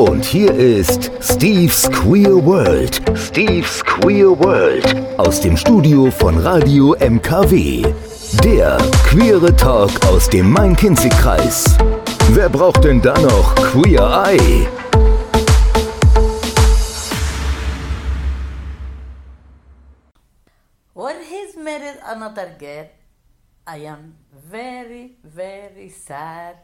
Und hier ist Steve's Queer World. Steve's Queer World. Aus dem Studio von Radio MKW. Der queere Talk aus dem Main-Kinzig-Kreis. Wer braucht denn da noch Queer Eye? When he's married another girl, I am very, very sad.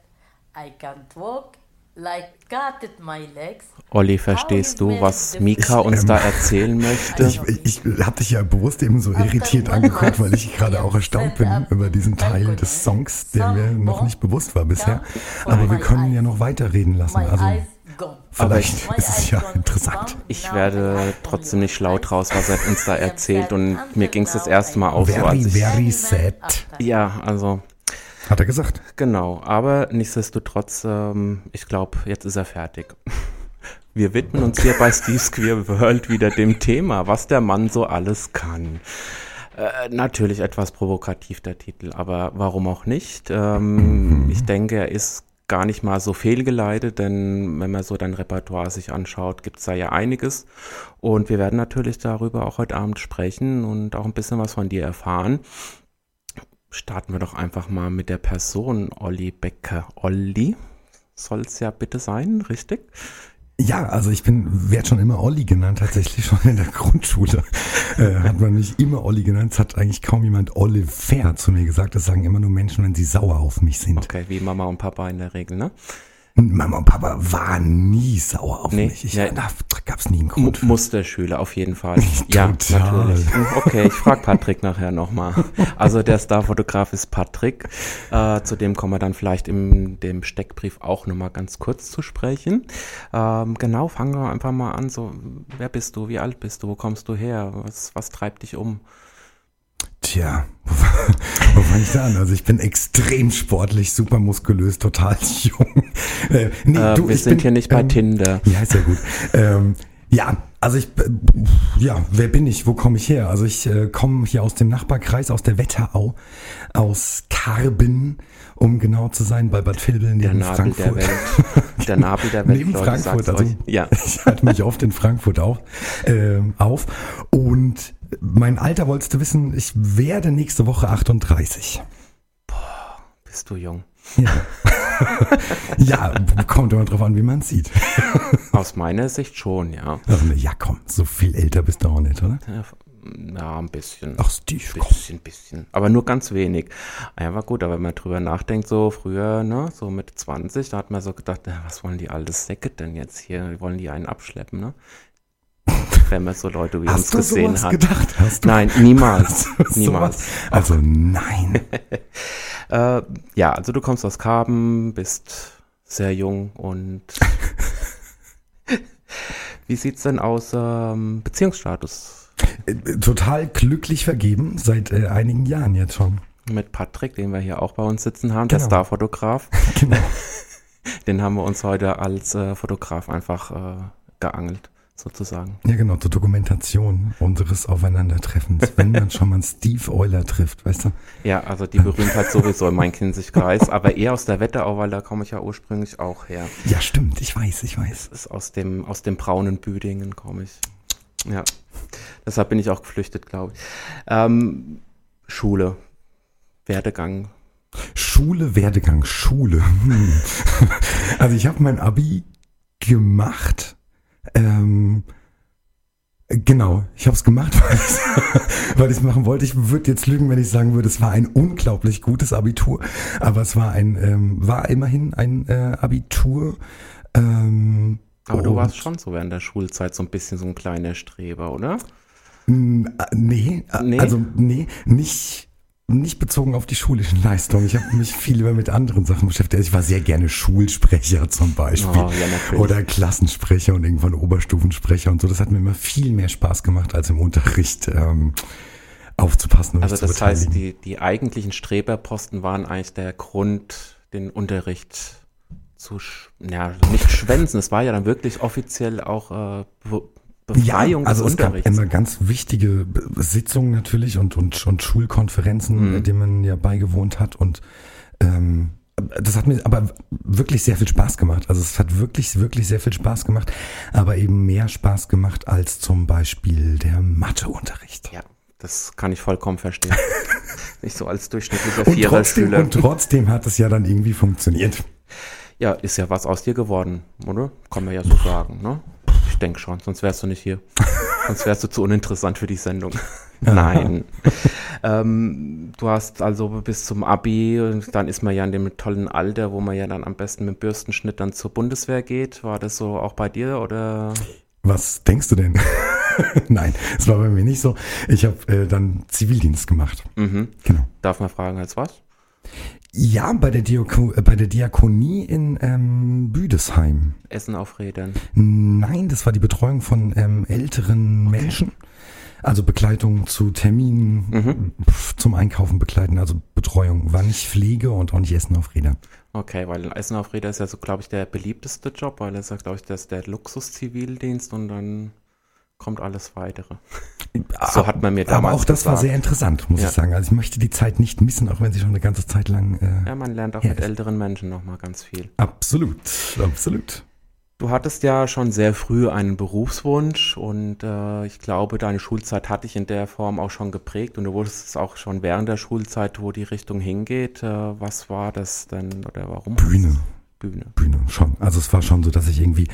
I can't walk like cat at my legs. Olli, verstehst du, was Mika uns da erzählen möchte? Ich, ich habe dich ja bewusst eben so irritiert angeguckt, weil ich gerade auch erstaunt bin über diesen Teil des Songs, der mir noch nicht bewusst war bisher. Aber wir können ja noch weiterreden lassen. Also vielleicht ist es ja interessant. Ich werde trotzdem nicht schlau draus, was er uns da erzählt. Und mir ging es das erste Mal auch so, Very, als ich. very sad, Ja, also hat er gesagt. genau. Aber nichtsdestotrotz, ähm, ich glaube, jetzt ist er fertig. Wir widmen uns hier bei Steve's Queer World wieder dem Thema, was der Mann so alles kann. Äh, natürlich etwas provokativ der Titel, aber warum auch nicht? Ähm, ich denke, er ist gar nicht mal so fehlgeleitet, denn wenn man so dein Repertoire sich anschaut, gibt es da ja einiges. Und wir werden natürlich darüber auch heute Abend sprechen und auch ein bisschen was von dir erfahren. Starten wir doch einfach mal mit der Person Olli Becker. Olli soll es ja bitte sein, richtig? Ja, also ich bin, werde schon immer Olli genannt, tatsächlich schon in der Grundschule. Äh, hat man mich immer Olli genannt. Es hat eigentlich kaum jemand Oliver zu mir gesagt. Das sagen immer nur Menschen, wenn sie sauer auf mich sind. Okay, wie Mama und Papa in der Regel, ne? Und Mama und Papa waren nie sauer auf Nee, mich. Ich, ja. Da gab es nie einen Grund. für. Musterschüler auf jeden Fall. ja, natürlich. Okay, ich frage Patrick nachher nochmal. Also der Starfotograf ist Patrick. Äh, zu dem kommen wir dann vielleicht in dem Steckbrief auch nochmal ganz kurz zu sprechen. Ähm, genau, fangen wir einfach mal an. So, wer bist du? Wie alt bist du? Wo kommst du her? Was, was treibt dich um? Tja, wo, fange ich da an? Also ich bin extrem sportlich, super muskulös, total jung. Äh, nee, Äh, du, wir sind bin, hier nicht bei ähm, Tinder. Ja, ist ja gut. ähm, ja, also ich, äh, ja, wer bin ich? Wo komme ich her? Also ich äh, komme hier aus dem Nachbarkreis, aus der Wetterau, aus Karben, um genau zu sein, bei Bad Vilbel Der neben Nabel der Frankfurt. Welt. Der Nabel der Welt, Neben Leute, Frankfurt, also euch. Ja. ich halte mich oft in Frankfurt auf, ähm, auf. Und mein Alter wolltest du wissen, ich werde nächste Woche 38. Bist du jung? Ja, ja kommt immer drauf an, wie man sieht. Aus meiner Sicht schon, ja. Ja, komm, so viel älter bist du auch nicht, oder? Ja, ein bisschen. Ach, Steve, komm. Bisschen, bisschen. Aber nur ganz wenig. Ja, war gut, aber wenn man drüber nachdenkt, so früher, ne, so mit 20, da hat man so gedacht, na, was wollen die alte Säcke denn jetzt hier? Wollen die einen abschleppen, ne? Wenn man so Leute wie uns Hast du gesehen sowas hat. gedacht? Hast du Nein, niemals. niemals. Also nein. Äh, ja, also du kommst aus Karben, bist sehr jung und wie sieht's denn aus ähm, Beziehungsstatus Äh, Total glücklich vergeben, seit äh, einigen Jahren jetzt schon. mit Patrick, den wir hier auch bei uns sitzen haben, der Genau. Starfotograf. Genau. Den haben wir uns heute als äh, Fotograf einfach äh, geangelt, sozusagen. Ja, genau, zur Dokumentation unseres Aufeinandertreffens, wenn man schon mal Steve Euler trifft, weißt du? Ja, also die Berühmtheit sowieso in Main-Kinzig-Kreis, aber eher aus der Wetterau, weil da komme ich ja ursprünglich auch her. Ja, stimmt, ich weiß, ich weiß. Das ist aus dem, aus dem braunen Büdingen komme ich. Ja, deshalb bin ich auch geflüchtet, glaube ich. Ähm, Schule, Werdegang. Schule, Werdegang, Schule. Hm. Also ich habe mein Abi gemacht. Ähm, genau, ich habe es gemacht, weil ich es machen wollte. Ich würde jetzt lügen, wenn ich sagen würde, es war ein unglaublich gutes Abitur, aber es war ein, ähm, war immerhin ein äh, Abitur. Ähm, Aber du warst schon so während der Schulzeit so ein bisschen so ein kleiner Streber, oder? Äh, Nee, äh, Nee? also nee, nicht, nicht bezogen auf die schulischen Leistungen. Ich habe mich viel lieber mit anderen Sachen beschäftigt. Also Ich war sehr gerne Schulsprecher zum Beispiel. Oh, ja. Oder Klassensprecher und irgendwann Oberstufensprecher und so. Das hat mir immer viel mehr Spaß gemacht, als im Unterricht ähm, aufzupassen und Also das heißt, die, die eigentlichen Streberposten waren eigentlich der Grund, den Unterricht zu, sch ja, nicht schwänzen. Es war ja dann wirklich offiziell auch äh, Befreiung ja, also des es gab Unterrichts. immer ganz wichtige Sitzungen natürlich und, und, und Schulkonferenzen, Mhm. denen man ja beigewohnt hat und ähm, das hat mir aber wirklich sehr viel Spaß gemacht. Also es hat wirklich, wirklich sehr viel Spaß gemacht, aber eben mehr Spaß gemacht als zum Beispiel der Matheunterricht. Ja, das kann ich vollkommen verstehen. Nicht so als durchschnittlicher Und Viererschüler. und trotzdem hat es ja dann irgendwie funktioniert. Ja, ist ja was aus dir geworden, oder? Kann man ja so sagen, ne? Ich denke schon, sonst wärst du nicht hier. sonst wärst du zu uninteressant für die Sendung. Nein. ähm, du hast also bis zum Abi, und dann ist man ja in dem tollen Alter, wo man ja dann am besten mit Bürstenschnitt dann zur Bundeswehr geht. War das so auch bei dir oder? Was denkst du denn? Nein, es war bei mir nicht so. Ich habe äh, dann Zivildienst gemacht. Mhm. Genau. Darf man fragen, als was? Ja, bei der, Diako äh, bei der Diakonie in ähm, Büdesheim. Essen auf Rädern. Nein, das war die Betreuung von ähm, älteren Menschen. Also Begleitung zu Terminen, pf, zum Einkaufen begleiten, also Betreuung. War nicht Pflege und auch nicht Essen auf Rädern. Okay, weil Essen auf Rädern ist ja so, glaube ich, der beliebteste Job, weil ist ja, glaube ich, das ist der Luxus-Zivildienst und dann kommt alles weitere. So hat man mir damals Aber auch das war gesagt. sehr interessant, muss Ja. ich sagen. Also ich möchte die Zeit nicht missen, auch wenn sie schon eine ganze Zeit lang. Äh, Ja, man lernt auch mit ist- älteren Menschen nochmal ganz viel. Absolut, absolut. Du hattest ja schon sehr früh einen Berufswunsch und äh, ich glaube, deine Schulzeit hat dich in der Form auch schon geprägt und du wusstest es auch schon während der Schulzeit, wo die Richtung hingeht. Äh, was war das denn oder warum? Bühne. Bühne. Bühne, schon. Also es war schon so, dass ich irgendwie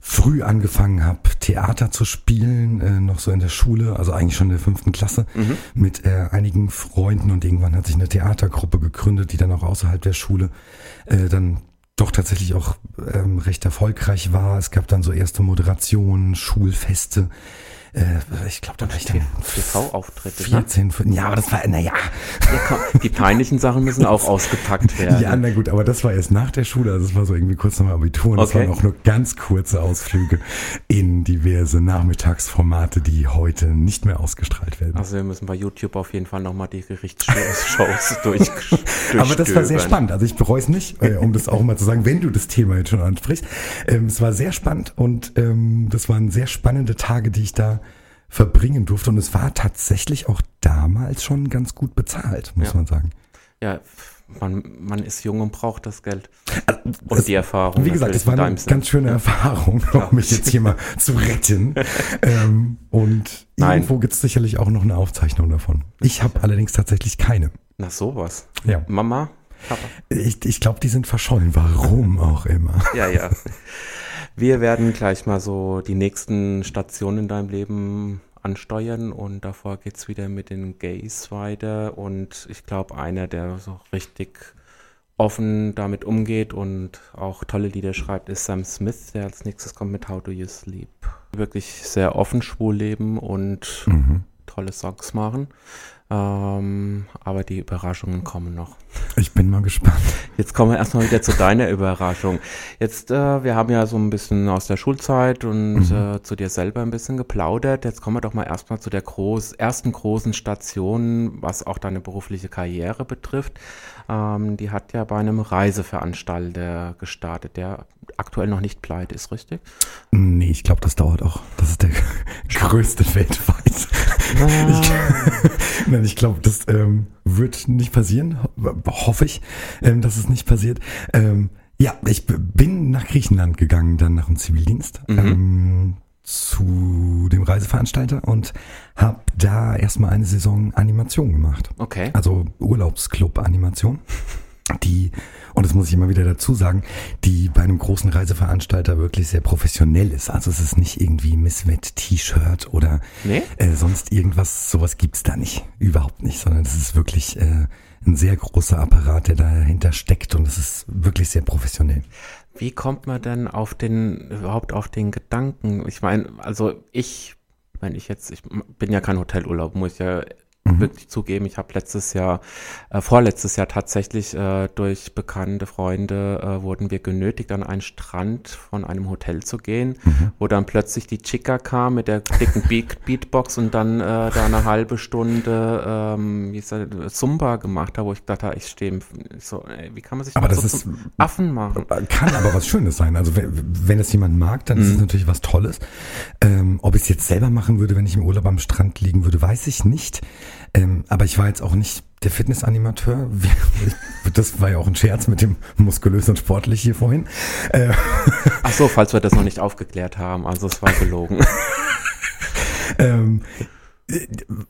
früh angefangen habe, Theater zu spielen, äh, noch so in der Schule, also eigentlich schon in der fünften Klasse, mit äh, einigen Freunden und irgendwann hat sich eine Theatergruppe gegründet, die dann auch außerhalb der Schule äh, dann doch tatsächlich auch ähm, recht erfolgreich war. Es gab dann so erste Moderationen, Schulfeste. Äh, ich glaube, da war ich dann TV-Auftritte. Ne? 14, 15, ja, aber das war, naja, Ja, komm, die peinlichen Sachen müssen auch ausgepackt werden. Ja, na gut, aber das war erst nach der Schule, also das war so irgendwie kurz nach dem Abitur und das Okay. waren auch nur ganz kurze Ausflüge in diverse Nachmittagsformate, die heute nicht mehr ausgestrahlt werden. Also wir müssen bei YouTube auf jeden Fall nochmal die Gerichtsshows durch, aber das war sehr spannend, also ich bereue es nicht, äh, um das auch mal zu sagen, wenn du das Thema jetzt schon ansprichst. Ähm, es war sehr spannend und ähm, das waren sehr spannende Tage, die ich da verbringen durfte und es war tatsächlich auch damals schon ganz gut bezahlt, muss Ja. man sagen. Ja, man, man ist jung und braucht das Geld. Und Es- die Erfahrung. Wie gesagt, es war in eine ganz schöne Erfahrung, um mich jetzt hier mal zu retten. ähm, und Nein. irgendwo gibt es sicherlich auch noch eine Aufzeichnung davon. Ich habe allerdings tatsächlich keine. Na sowas. Ja. Mama? Papa? Ich, ich glaube, die sind verschollen. Warum auch immer. Ja, ja. Wir werden gleich mal so die nächsten Stationen in deinem Leben ansteuern und davor geht's wieder mit den Gays weiter und ich glaube, einer, der so richtig offen damit umgeht und auch tolle Lieder schreibt, ist Sam Smith, der als nächstes kommt mit How Do You Sleep. Wirklich sehr offen schwul leben und Mhm. tolle Songs machen. Ähm, aber die Überraschungen kommen noch. Ich bin mal gespannt. Jetzt kommen wir erstmal wieder zu deiner Überraschung. Jetzt, äh, wir haben ja so ein bisschen aus der Schulzeit und äh, zu dir selber ein bisschen geplaudert. Jetzt kommen wir doch mal erstmal zu der groß, ersten großen Station, was auch deine berufliche Karriere betrifft. Ähm, die hat ja bei einem Reiseveranstalter gestartet, der aktuell noch nicht pleite ist, richtig? Nee, ich glaube, das dauert auch. Das ist der größte weltweit. Ich, Nein, ich glaube, das ähm, wird nicht passieren. Ho hoffe ich, ähm, dass es nicht passiert. Ähm, ja, ich bin nach Griechenland gegangen, dann nach dem Zivildienst. Ähm, zu dem Reiseveranstalter und habe da erstmal eine Saison Animation gemacht. Okay. Also Urlaubsclub-Animation. Die, und das muss ich immer wieder dazu sagen, die bei einem großen Reiseveranstalter wirklich sehr professionell ist. Also es ist nicht irgendwie Misswett T-Shirt oder Nee? äh, sonst irgendwas, sowas gibt's da nicht. Überhaupt nicht, sondern es ist wirklich äh, ein sehr großer Apparat, der dahinter steckt und es ist wirklich sehr professionell. Wie kommt man denn auf den, überhaupt auf den Gedanken? Ich meine, also ich, wenn ich jetzt, ich bin ja kein Hotelurlaub, muss ich ja wirklich zugeben. Ich habe letztes Jahr, äh, vorletztes Jahr tatsächlich äh, durch bekannte Freunde äh, wurden wir genötigt, an einen Strand von einem Hotel zu gehen, wo dann plötzlich die Chica kam mit der dicken Beat Beatbox und dann äh, da eine halbe Stunde ähm, wie ist das, Zumba gemacht hat, wo ich dachte, ich stehe so, ey, wie kann man sich Aber das so ist- Affen machen? Kann aber was Schönes sein. Also wenn, wenn es jemand mag, dann ist es natürlich was Tolles. Ähm, ob ich es jetzt selber machen würde, wenn ich im Urlaub am Strand liegen würde, weiß ich nicht. Ähm, aber ich war jetzt auch nicht der Fitnessanimateur, das war ja auch ein Scherz mit dem muskulös und sportlich hier vorhin. Äh, Ach so, falls wir das noch nicht aufgeklärt haben, also es war gelogen. ähm,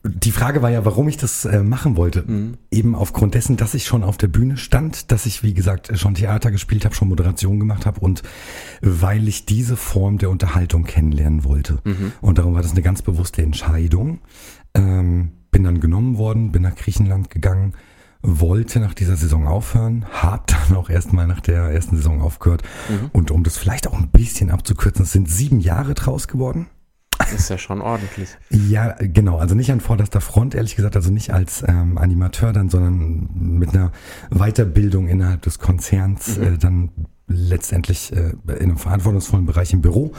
die Frage war ja, warum ich das äh, machen wollte. Mhm. Eben aufgrund dessen, dass ich schon auf der Bühne stand, dass ich, wie gesagt, schon Theater gespielt habe, schon Moderation gemacht habe und weil ich diese Form der Unterhaltung kennenlernen wollte. Mhm. Und darum war das eine ganz bewusste Entscheidung. Ähm, bin dann genommen worden, bin nach Griechenland gegangen, wollte nach dieser Saison aufhören, hab dann auch erstmal nach der ersten Saison aufgehört. Mhm. Und um das vielleicht auch ein bisschen abzukürzen, es sind sieben Jahre draus geworden. Das ist ja schon ordentlich. Ja, genau. Also nicht an vorderster Front, ehrlich gesagt, also nicht als ähm, Animateur dann, sondern mit einer Weiterbildung innerhalb des Konzerns mhm. äh, dann letztendlich äh, in einem verantwortungsvollen Bereich im Büro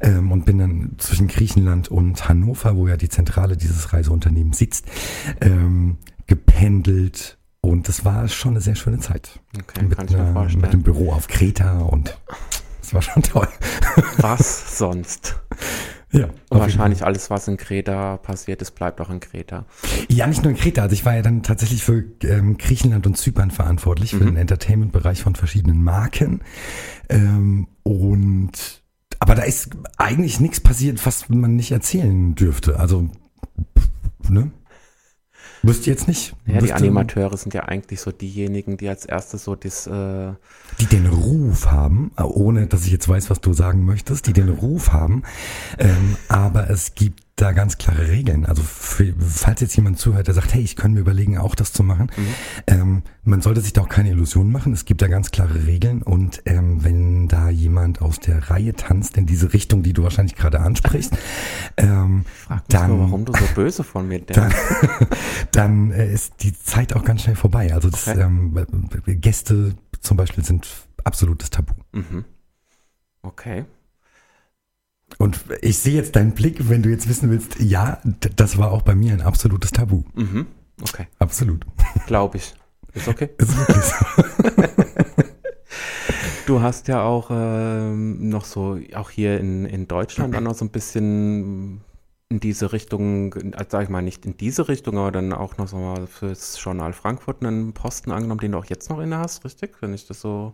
ähm, und bin dann zwischen Griechenland und Hannover, wo ja die Zentrale dieses Reiseunternehmens sitzt, ähm, gependelt und das war schon eine sehr schöne Zeit. Okay, mit, kann ich mir vorstellen. mit dem Büro auf Kreta und das war schon toll. Was sonst? Ja. Und wahrscheinlich alles, was in Kreta passiert ist, bleibt auch in Kreta. Ja, nicht nur in Kreta. Also ich war ja dann tatsächlich für ähm, Griechenland und Zypern verantwortlich, mhm. für den Entertainment-Bereich von verschiedenen Marken. Ähm, und aber da ist eigentlich nichts passiert, was man nicht erzählen dürfte. Also, ne? Wüsste jetzt nicht. Ja, die Animateure sind ja eigentlich so diejenigen, die als erstes so das. Äh die den Ruf haben, ohne dass ich jetzt weiß, was du sagen möchtest, die den Ruf haben. Ähm, aber es gibt da ganz klare Regeln. Also für, falls jetzt jemand zuhört, der sagt, hey, ich könnte mir überlegen, auch das zu machen, mhm. ähm, man sollte sich da auch keine Illusionen machen. Es gibt da ganz klare Regeln und ähm, wenn da jemand aus der Reihe tanzt in diese Richtung, die du wahrscheinlich gerade ansprichst, ähm, dann, nur, warum du so böse von mir denkst. Dann, dann äh, ist die Zeit auch ganz schnell vorbei. Also das, okay. ähm, Gäste zum Beispiel sind absolutes Tabu. Mhm. Okay. Und ich sehe jetzt deinen Blick, wenn du jetzt wissen willst, ja, das war auch bei mir ein absolutes Tabu. Mhm. Okay. Absolut. Glaube ich. Ist okay. Ist wirklich so. du hast ja auch ähm, noch so, auch hier in, in Deutschland dann noch so ein bisschen in diese Richtung, also sag ich mal nicht in diese Richtung, aber dann auch noch so mal fürs Journal Frankfurt einen Posten angenommen, den du auch jetzt noch inne hast, richtig? Wenn ich das so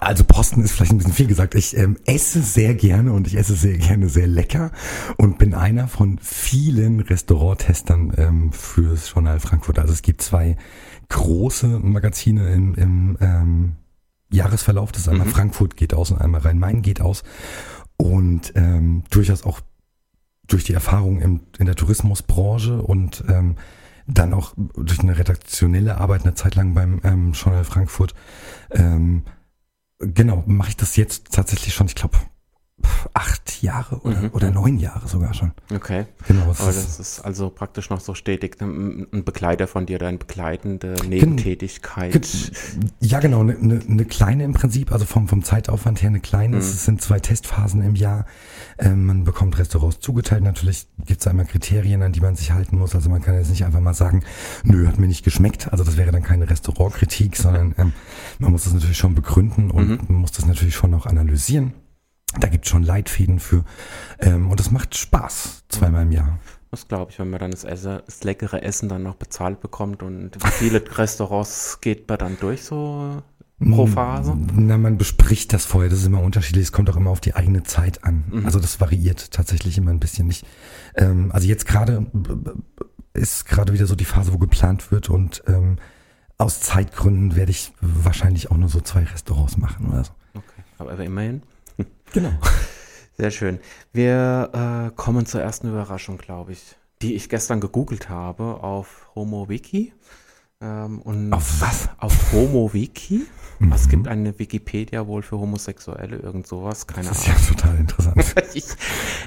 also Posten ist vielleicht ein bisschen viel gesagt. Ich ähm, esse sehr gerne und ich esse sehr gerne sehr lecker und bin einer von vielen Restauranttestern ähm, fürs Journal Frankfurt. Also es gibt zwei große Magazine im, im ähm, Jahresverlauf. Das ist einmal mhm. Frankfurt geht aus und einmal Rhein-Main geht aus. Und ähm, durchaus auch durch die Erfahrung im, in der Tourismusbranche und ähm, dann auch durch eine redaktionelle Arbeit eine Zeit lang beim ähm, Journal Frankfurt ähm, genau, mache ich das jetzt tatsächlich schon, ich glaube, acht Jahre oder, mhm. oder neun Jahre sogar schon. Okay. Genau. Aber das ist also praktisch noch so stetig ein Begleiter von dir, deine begleitende Nebentätigkeit. Ja, genau, eine ne, ne kleine im Prinzip, also vom, vom Zeitaufwand her eine kleine. Mhm. Es sind zwei Testphasen im Jahr. Ähm, man bekommt Restaurants zugeteilt. Natürlich gibt es einmal Kriterien, an die man sich halten muss. Also man kann jetzt nicht einfach mal sagen, nö, hat mir nicht geschmeckt. Also das wäre dann keine Restaurantkritik, sondern ähm, man muss das natürlich schon begründen und mhm. man muss das natürlich schon auch analysieren. Da gibt es schon Leitfäden für. Ähm, und es macht Spaß, zweimal im Jahr. Das glaube ich, wenn man dann das, Esse, das leckere Essen dann noch bezahlt bekommt. Und wie viele Restaurants geht man dann durch so pro Phase? Na, man bespricht das vorher. Das ist immer unterschiedlich. Es kommt auch immer auf die eigene Zeit an. Mhm. Also das variiert tatsächlich immer ein bisschen nicht. Ähm, also jetzt gerade ist gerade wieder so die Phase, wo geplant wird und ähm, aus Zeitgründen werde ich wahrscheinlich auch nur so zwei Restaurants machen oder so. Okay, aber immerhin. Genau. Sehr schön. Wir äh, kommen zur ersten Überraschung, glaube ich, die ich gestern gegoogelt habe auf HomoWiki. Ähm, und auf was? Auf HomoWiki. Mhm. Es gibt eine Wikipedia wohl für Homosexuelle, irgend sowas, keine Ahnung. Das ist ja total interessant. ich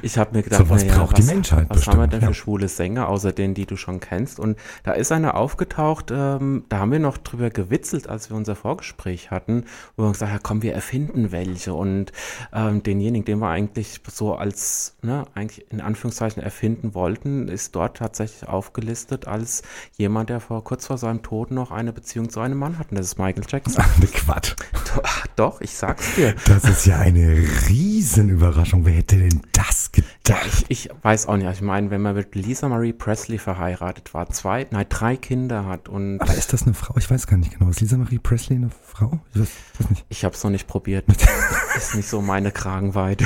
ich habe mir gedacht, so was ja, braucht was, die Menschheit was bestimmt, haben wir denn ja. für schwule Sänger, außer denen, die du schon kennst? Und da ist eine aufgetaucht, ähm, da haben wir noch drüber gewitzelt, als wir unser Vorgespräch hatten, wo wir gesagt haben, ja, komm, wir erfinden welche. Und ähm, denjenigen, den wir eigentlich so als, ne, eigentlich in Anführungszeichen erfinden wollten, ist dort tatsächlich aufgelistet als jemand, der vor kurz vor seinem seinem Tod noch eine Beziehung zu einem Mann hat und das ist Michael Jackson. Ach, ne Quatsch. Ach, doch, ich sag's dir. Das ist ja eine Riesenüberraschung. Wer hätte denn das gedacht? Ich, ich weiß auch nicht. Ich meine, wenn man mit Lisa Marie Presley verheiratet war, zwei, nein, drei Kinder hat und Aber ist das eine Frau? Ich weiß gar nicht genau. Ist Lisa Marie Presley eine Frau? Ich weiß, weiß nicht. ich habe es noch nicht probiert. ist nicht so meine Kragenweite.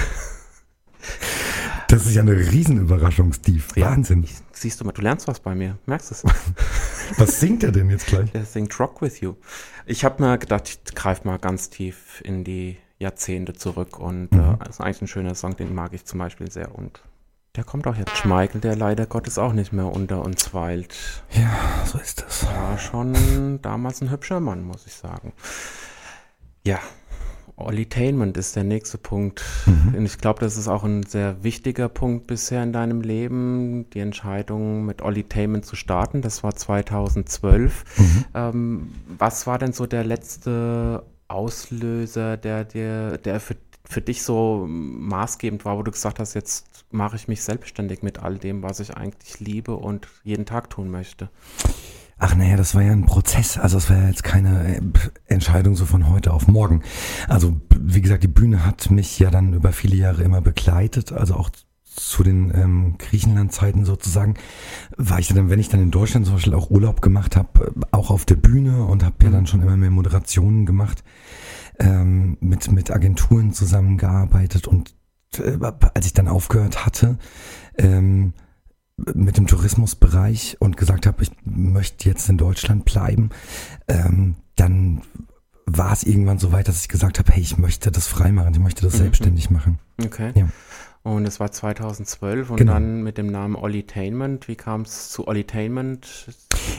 Das ist ja eine Riesenüberraschung, Steve. Wahnsinn. Ich, siehst du mal, du lernst was bei mir. Merkst es? Was singt er denn jetzt gleich? Der singt Rock With You. Ich habe mir gedacht, ich greife mal ganz tief in die Jahrzehnte zurück und Mhm. äh, das ist eigentlich ein schöner Song, den mag ich zum Beispiel sehr und der kommt auch jetzt. Schmeichel, der leider Gottes auch nicht mehr unter uns weilt. Ja, so ist das. War schon damals ein hübscher Mann, muss ich sagen. Ja, Ollitainment ist der nächste Punkt. Mhm. Und ich glaube, das ist auch ein sehr wichtiger Punkt bisher in deinem Leben, die Entscheidung mit Ollitainment zu starten. Das war 2012. Mhm. Ähm, was war denn so der letzte Auslöser, der dir, der für, für dich so maßgebend war, wo du gesagt hast, jetzt mache ich mich selbstständig mit all dem, was ich eigentlich liebe und jeden Tag tun möchte? Ach naja, das war ja ein Prozess. Also es war ja jetzt keine äh, Entscheidung so von heute auf morgen. Also wie gesagt, die Bühne hat mich ja dann über viele Jahre immer begleitet. Also auch zu den ähm, Griechenland-Zeiten sozusagen war ich dann, wenn ich dann in Deutschland zum Beispiel auch Urlaub gemacht habe, auch auf der Bühne und habe ja dann schon immer mehr Moderationen gemacht, ähm, mit, mit Agenturen zusammengearbeitet und äh, als ich dann aufgehört hatte, ähm, mit dem Tourismusbereich und gesagt habe, ich möchte jetzt in Deutschland bleiben, ähm, dann war es irgendwann so weit, dass ich gesagt habe, hey, ich möchte das freimachen, ich möchte das Mhm. selbstständig machen. Okay. Ja. Und es war 2012 und Genau. dann mit dem Namen Ollitainment. Wie kam es zu Ollitainment?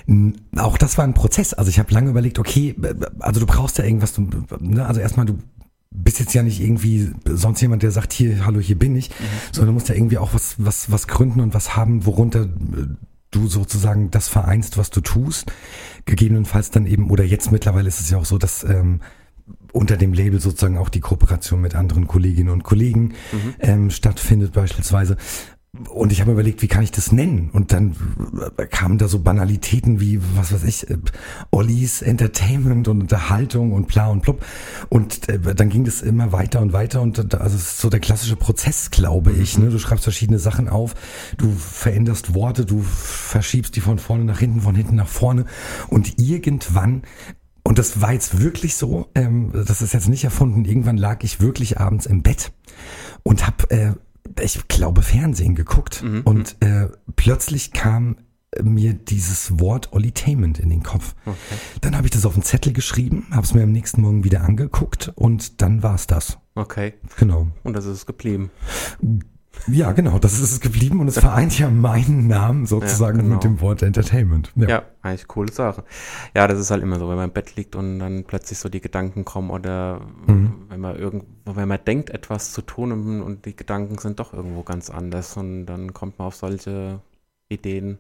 N- Auch das war ein Prozess. Also ich habe lange überlegt, okay, also du brauchst ja irgendwas, du, ne? also erstmal du bist jetzt ja nicht irgendwie sonst jemand, der sagt, hier, hallo, hier bin ich, sondern du musst ja irgendwie auch was, was, was gründen und was haben, worunter äh, du sozusagen das vereinst, was du tust. Gegebenenfalls dann eben, oder jetzt mittlerweile ist es ja auch so, dass ähm, unter dem Label sozusagen auch die Kooperation mit anderen Kolleginnen und Kollegen ähm, stattfindet beispielsweise. Und ich habe überlegt, wie kann ich das nennen? Und dann äh, kamen da so Banalitäten wie, was weiß ich, äh, Ollis Entertainment und Unterhaltung und bla und blub. Und äh, dann ging das immer weiter und weiter. Und also es ist so der klassische Prozess, glaube ich. Ne? Du schreibst verschiedene Sachen auf, du veränderst Worte, du verschiebst die von vorne nach hinten, von hinten nach vorne. Und irgendwann und das war jetzt wirklich so, ähm, das ist jetzt nicht erfunden. Irgendwann lag ich wirklich abends im Bett und habe, äh, ich glaube, Fernsehen geguckt. Und äh, plötzlich kam mir dieses Wort Ollitainment in den Kopf. Dann habe ich das auf einen Zettel geschrieben, habe es mir am nächsten Morgen wieder angeguckt und dann war es das. Okay. Genau. Und das ist es geblieben. Ja, genau, das ist es geblieben und es vereint ja meinen Namen sozusagen Ja, genau. mit dem Wort Entertainment. Ja. eigentlich coole Sache. Ja, das ist halt immer so, wenn man im Bett liegt und dann plötzlich so die Gedanken kommen oder wenn man irgendwo, wenn man denkt, etwas zu tun und, und die Gedanken sind doch irgendwo ganz anders und dann kommt man auf solche Ideen.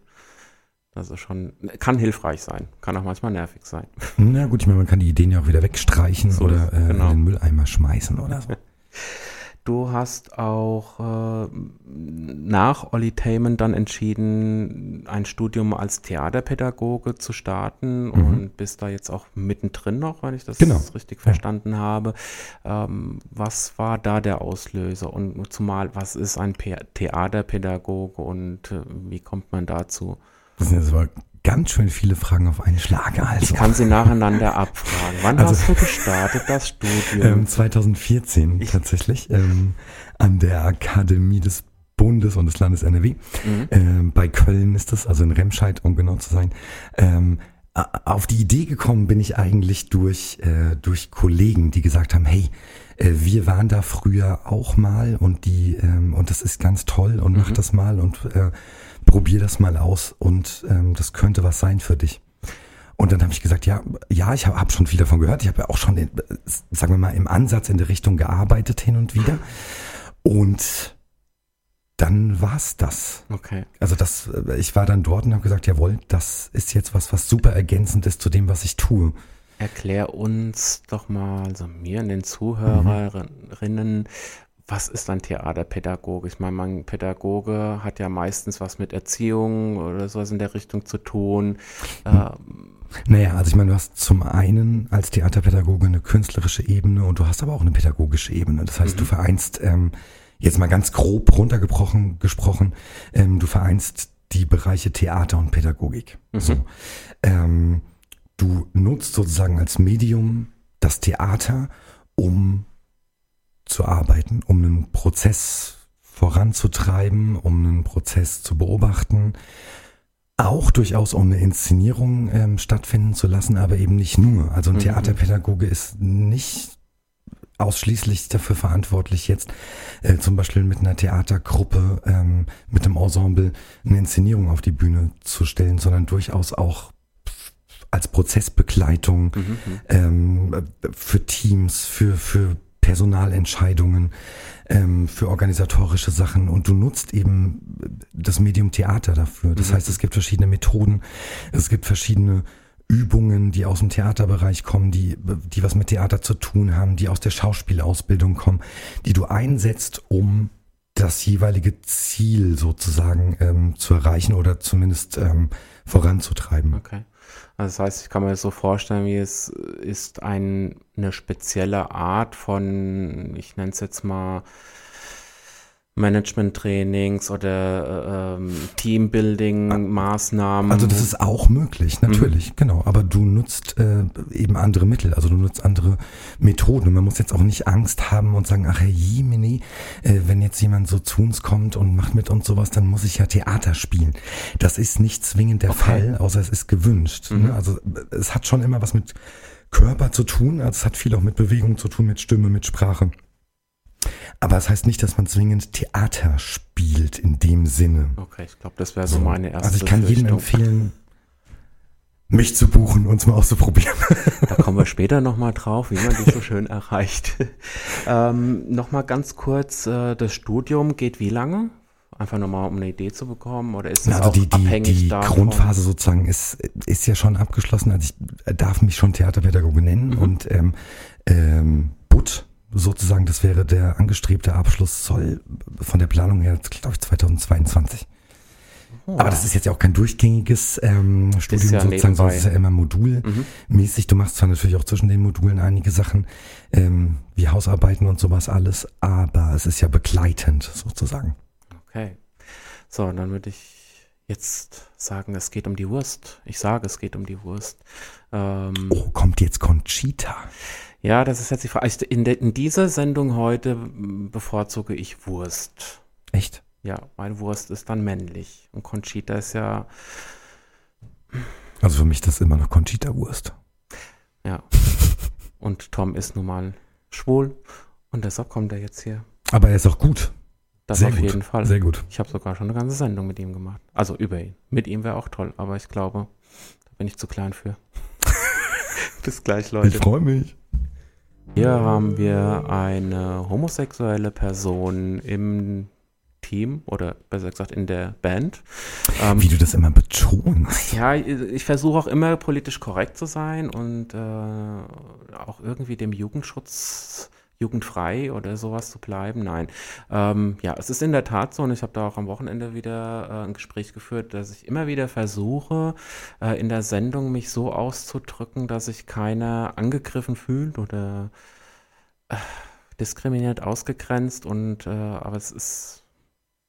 Das ist schon, kann hilfreich sein, kann auch manchmal nervig sein. Na gut, ich meine, man kann die Ideen ja auch wieder wegstreichen So oder äh, genau. in den Mülleimer schmeißen oder so. Du hast auch äh, nach Ollitainment dann entschieden, ein Studium als Theaterpädagoge zu starten und bist da jetzt auch mittendrin noch, wenn ich das Genau. richtig verstanden habe. Ähm, was war da der Auslöser und zumal, was ist ein Pe Theaterpädagoge und äh, wie kommt man dazu? Das aber ganz schön viele Fragen auf einen Schlag. Also, Ich kann sie nacheinander abfragen. Wann Also- hast du gestartet, das Studium? ähm, 2014 tatsächlich ähm, an der Akademie des Bundes und des Landes NRW. Mhm. Ähm, bei Köln ist das, also in Remscheid, um genau zu sein. Ähm, auf die Idee gekommen bin ich eigentlich durch, äh, durch Kollegen, die gesagt haben, hey, äh, wir waren da früher auch mal und die ähm, und das ist ganz toll und mach das mal und äh, probier das mal aus und ähm, das könnte was sein für dich. Und dann habe ich gesagt, ja, ja, ich habe hab schon viel davon gehört. Ich habe ja auch schon, in, äh, sagen wir mal, im Ansatz in der Richtung gearbeitet hin und wieder. Und dann war's das. okay. Also das, äh, ich war dann dort und habe gesagt, jawohl, das ist jetzt was, was super ergänzend ist zu dem, was ich tue. Erklär uns doch mal, also mir und den Zuhörerinnen, was ist ein Theaterpädagoge? Ich meine, ein Pädagoge hat ja meistens was mit Erziehung oder sowas in der Richtung zu tun. Äh, Naja, also ich meine, du hast zum einen als Theaterpädagoge eine künstlerische Ebene und du hast aber auch eine pädagogische Ebene. Das heißt, du vereinst, ähm, jetzt mal ganz grob runtergebrochen gesprochen, ähm, du vereinst die Bereiche Theater und Pädagogik. So. Ähm, du nutzt sozusagen als Medium das Theater, um zu arbeiten, um einen Prozess voranzutreiben, um einen Prozess zu beobachten, auch durchaus um eine Inszenierung ähm, stattfinden zu lassen, aber eben nicht nur. Also ein Mhm. Theaterpädagoge ist nicht ausschließlich dafür verantwortlich, jetzt äh, zum Beispiel mit einer Theatergruppe, ähm, mit einem Ensemble eine Inszenierung auf die Bühne zu stellen, sondern durchaus auch als Prozessbegleitung Mhm. ähm, für Teams, für, für Personalentscheidungen, ähm, für organisatorische Sachen und du nutzt eben das Medium Theater dafür. Das heißt, es gibt verschiedene Methoden, es gibt verschiedene Übungen, die aus dem Theaterbereich kommen, die, die was mit Theater zu tun haben, die aus der Schauspielausbildung kommen, die du einsetzt, um das jeweilige Ziel sozusagen ähm, zu erreichen oder zumindest ähm, voranzutreiben. Okay. Also das heißt, ich kann mir das so vorstellen, wie es ist ein, eine spezielle Art von, ich nenne es jetzt mal Management-Trainings oder ähm, Teambuilding-Maßnahmen. Also das ist auch möglich, natürlich, genau. Aber du nutzt äh, eben andere Mittel, also du nutzt andere Methoden. Und man muss jetzt auch nicht Angst haben und sagen, ach Herr Jemini, äh, wenn jetzt jemand so zu uns kommt und macht mit uns sowas, dann muss ich ja Theater spielen. Das ist nicht zwingend der Okay. Fall, außer es ist gewünscht. Ne? Also äh, es hat schon immer was mit Körper zu tun, also es hat viel auch mit Bewegung zu tun, mit Stimme, mit Sprache. Aber es heißt nicht, dass man zwingend Theater spielt in dem Sinne. okay, ich glaube, das wäre so meine erste Also ich kann jedem empfehlen, mich zu buchen und es mal auszuprobieren. Da kommen wir später nochmal drauf, wie man die so schön erreicht. ähm, nochmal ganz kurz, äh, das Studium geht wie lange? Einfach nochmal, um eine Idee zu bekommen? Oder ist es Also auch die, die, abhängig die davon? Grundphase sozusagen ist, ist ja schon abgeschlossen. Also ich darf mich schon Theaterpädagoge nennen Mhm. und ähm, ähm, BUT sozusagen, das wäre der angestrebte Abschluss, soll von der Planung her, glaube ich, 2022. Aber das ist jetzt ja auch kein durchgängiges ähm, Studium ja sozusagen, sondern es ist ja immer modulmäßig. Du machst zwar natürlich auch zwischen den Modulen einige Sachen, ähm, wie Hausarbeiten und sowas alles, aber es ist ja begleitend sozusagen. Okay. So, dann würde ich jetzt sagen, es geht um die Wurst. Ich sage, es geht um die Wurst. Ähm, Oh, kommt jetzt Conchita. Ja, das ist jetzt die Frage. Ich- In, der, in dieser Sendung heute bevorzuge ich Wurst. Echt? Ja, meine Wurst ist dann männlich. Und Conchita ist ja, Also für mich das immer noch Conchita-Wurst. ja. Und Tom ist nun mal schwul. Und deshalb kommt er jetzt hier. Aber er ist auch gut. Das Sehr auf gut. jeden Fall. Sehr gut. Ich habe sogar schon eine ganze Sendung mit ihm gemacht. Also über ihn. Mit ihm wäre auch toll, aber ich glaube, da bin ich zu klein für. Bis gleich, Ich Leute. freue mich. Hier haben wir eine homosexuelle Person im Team oder besser gesagt in der Band. Ähm, Wie du das immer betonst. ja, ich versuche auch immer politisch korrekt zu sein und äh, auch irgendwie dem Jugendschutz jugendfrei oder sowas zu bleiben. Nein. Ähm, ja, es ist in der Tat so und ich habe da auch am Wochenende wieder äh, ein Gespräch geführt, dass ich immer wieder versuche, äh, in der Sendung mich so auszudrücken, dass sich keiner angegriffen fühlt oder äh, diskriminiert, ausgegrenzt und äh, aber es ist,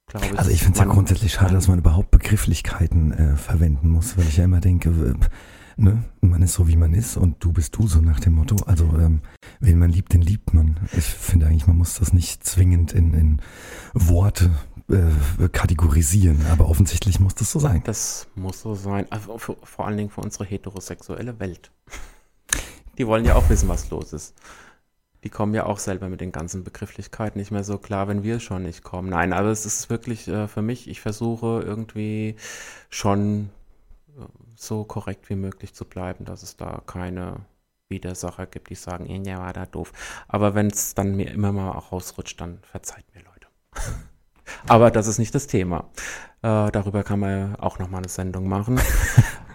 glaube ich. Also ich finde es ja grundsätzlich schade, dass man überhaupt Begrifflichkeiten äh, verwenden muss, weil ich ja immer denke, ne, man ist so wie man ist und du bist du so nach dem Motto. Also ähm, wen man liebt, den liebt man. Ich finde eigentlich, man muss das nicht zwingend in, in Worte äh, kategorisieren, aber offensichtlich muss das so sein. Das muss so sein. Also für, vor allen Dingen für unsere heterosexuelle Welt. Die wollen ja auch wissen, was los ist. Die kommen ja auch selber mit den ganzen Begrifflichkeiten nicht mehr so klar, wenn wir schon nicht kommen. Nein, aber es ist wirklich äh, für mich, ich versuche irgendwie schon so korrekt wie möglich zu bleiben, dass es da keine Widersacher gibt, die sagen, "Eh, ja, war da doof. Aber wenn es dann mir immer mal auch rausrutscht, dann verzeiht mir Leute. Aber das ist nicht das Thema. Äh, darüber kann man auch nochmal eine Sendung machen.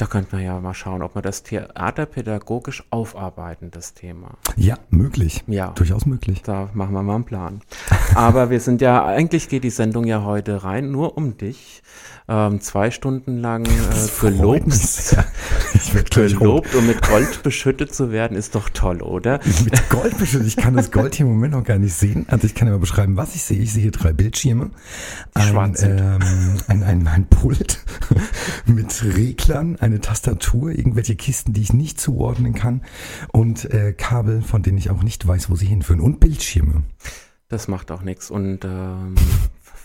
da könnte man ja mal schauen, ob wir das theaterpädagogisch aufarbeiten, das Thema. Ja, möglich. Ja. Durchaus möglich. Da machen wir mal einen Plan. Aber wir sind ja, eigentlich geht die Sendung ja heute rein, nur um dich. Ähm, zwei Stunden lang äh, gelobst, Ich gleich rot. Gelobt, um mit Gold beschüttet zu werden, ist doch toll, oder? Mit Gold beschüttet. Ich kann das Gold hier im Moment noch gar nicht sehen. Also ich kann aber beschreiben, was ich sehe. Ich sehe hier drei Bildschirme. Ein, ähm, ein, ein, ein Pult mit Reglern, eine Tastatur, irgendwelche Kisten, die ich nicht zuordnen kann und äh, Kabel, von denen ich auch nicht weiß, wo sie hinführen und Bildschirme. Das macht auch nichts. Und ähm,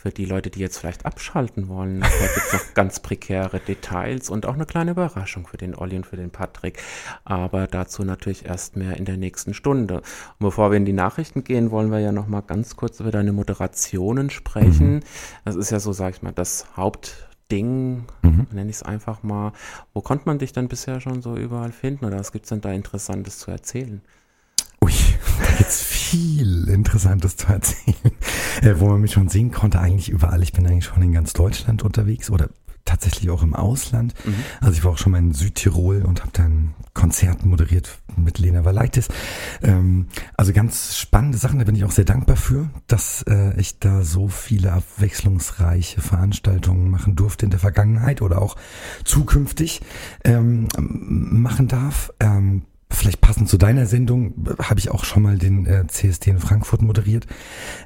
für die Leute, die jetzt vielleicht abschalten wollen, da gibt es noch ganz prekäre Details und auch eine kleine Überraschung für den Olli und für den Patrick. Aber dazu natürlich erst mehr in der nächsten Stunde. Und bevor wir in die Nachrichten gehen, wollen wir ja noch mal ganz kurz über deine Moderationen sprechen. Das ist ja so, sag ich mal, das Hauptding, nenne ich es einfach mal. Wo konnte man dich denn bisher schon so überall finden oder was gibt es denn da Interessantes zu erzählen? Ui, da gibt's viel Interessantes zu erzählen. Äh, wo man mich schon sehen konnte, eigentlich überall. Ich bin eigentlich schon in ganz Deutschland unterwegs oder tatsächlich auch im Ausland. Also ich war auch schon mal in Südtirol und habe dann Konzert moderiert mit Lena Valaitis. Ähm, also ganz spannende Sachen, da bin ich auch sehr dankbar für, dass äh, ich da so viele abwechslungsreiche Veranstaltungen machen durfte in der Vergangenheit oder auch zukünftig ähm, machen darf. Ähm, Vielleicht passend zu deiner Sendung habe ich auch schon mal den äh, CSD in Frankfurt moderiert.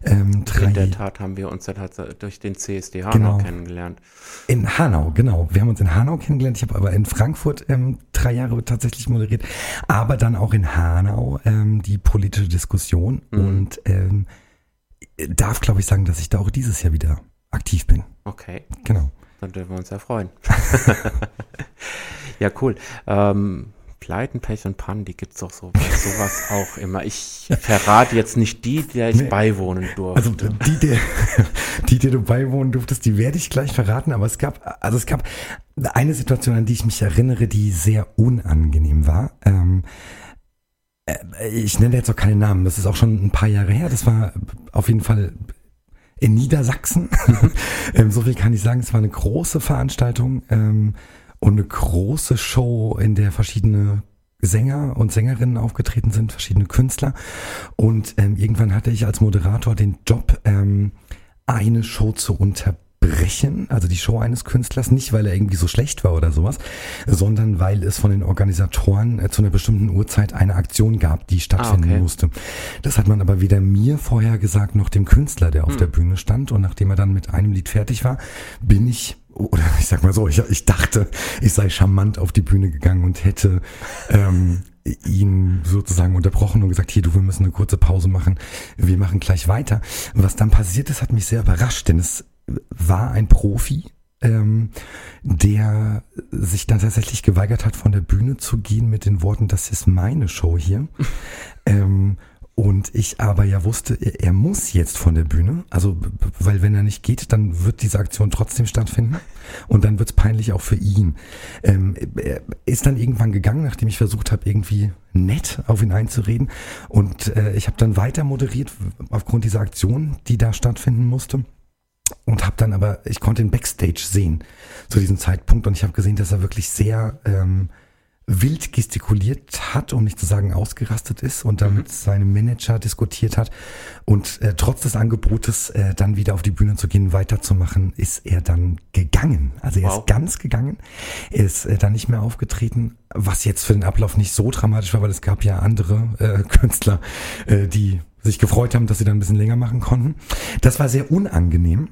Ähm, drei, In der Tat haben wir uns ja tatsächlich durch den CSD Hanau Genau. kennengelernt. In Hanau, genau. Wir haben uns in Hanau kennengelernt. Ich habe aber in Frankfurt ähm, drei Jahre tatsächlich moderiert, aber dann auch in Hanau ähm, die politische Diskussion und ähm, darf, glaube ich, sagen, dass ich da auch dieses Jahr wieder aktiv bin. Okay. Genau. Dann dürfen wir uns ja freuen. ja, cool. Ähm, Pleiten, Pech und Pannen, die gibt's doch so, sowas auch immer. Ich verrate jetzt nicht die, der ich Nee. beiwohnen durfte. Also die, der, die, der du beiwohnen durftest, die werde ich gleich verraten, aber es gab, also es gab eine Situation, an die ich mich erinnere, die sehr unangenehm war. Ähm, äh, ich nenne jetzt auch keine Namen, das ist auch schon ein paar Jahre her. Das war auf jeden Fall in Niedersachsen. ähm, so viel kann ich sagen. Es war eine große Veranstaltung ähm, und eine große Show, in der verschiedene Sänger und Sängerinnen aufgetreten sind, verschiedene Künstler. Und ähm, irgendwann hatte ich als Moderator den Job, ähm, eine Show zu unterbrechen, also die Show eines Künstlers, nicht weil er irgendwie so schlecht war oder sowas, sondern weil es von den Organisatoren äh, zu einer bestimmten Uhrzeit eine Aktion gab, die stattfinden okay. musste. Das hat man aber weder mir vorher gesagt, noch dem Künstler, der auf der Bühne stand. Und nachdem er dann mit einem Lied fertig war, bin ich oder ich sag mal so, ich, ich dachte, ich sei charmant auf die Bühne gegangen und hätte ähm, ihn sozusagen unterbrochen und gesagt, hier, du, wir müssen eine kurze Pause machen, wir machen gleich weiter. Was dann passiert ist, hat mich sehr überrascht, denn es war ein Profi, ähm, der sich dann tatsächlich geweigert hat, von der Bühne zu gehen mit den Worten, das ist meine Show hier. ähm, und ich aber ja wusste, er, muss jetzt von der Bühne. Also, weil wenn er nicht geht, dann wird diese Aktion trotzdem stattfinden. Und dann wird's peinlich auch für ihn. Ähm, er ist dann irgendwann gegangen, nachdem ich versucht habe, irgendwie nett auf ihn einzureden. Und äh, ich habe dann weiter moderiert aufgrund dieser Aktion, die da stattfinden musste und habe dann aber, ich konnte ihn Backstage sehen zu diesem Zeitpunkt und ich habe gesehen, dass er wirklich sehr ähm, wild gestikuliert hat, um nicht zu sagen ausgerastet ist und dann mit seinem Manager diskutiert hat und äh, trotz des Angebotes äh, dann wieder auf die Bühne zu gehen, weiterzumachen, ist er dann gegangen. Also er Wow. ist ganz gegangen, er ist äh, dann nicht mehr aufgetreten, was jetzt für den Ablauf nicht so dramatisch war, weil es gab ja andere äh, Künstler, äh, die sich gefreut haben, dass sie dann ein bisschen länger machen konnten. Das war sehr unangenehm.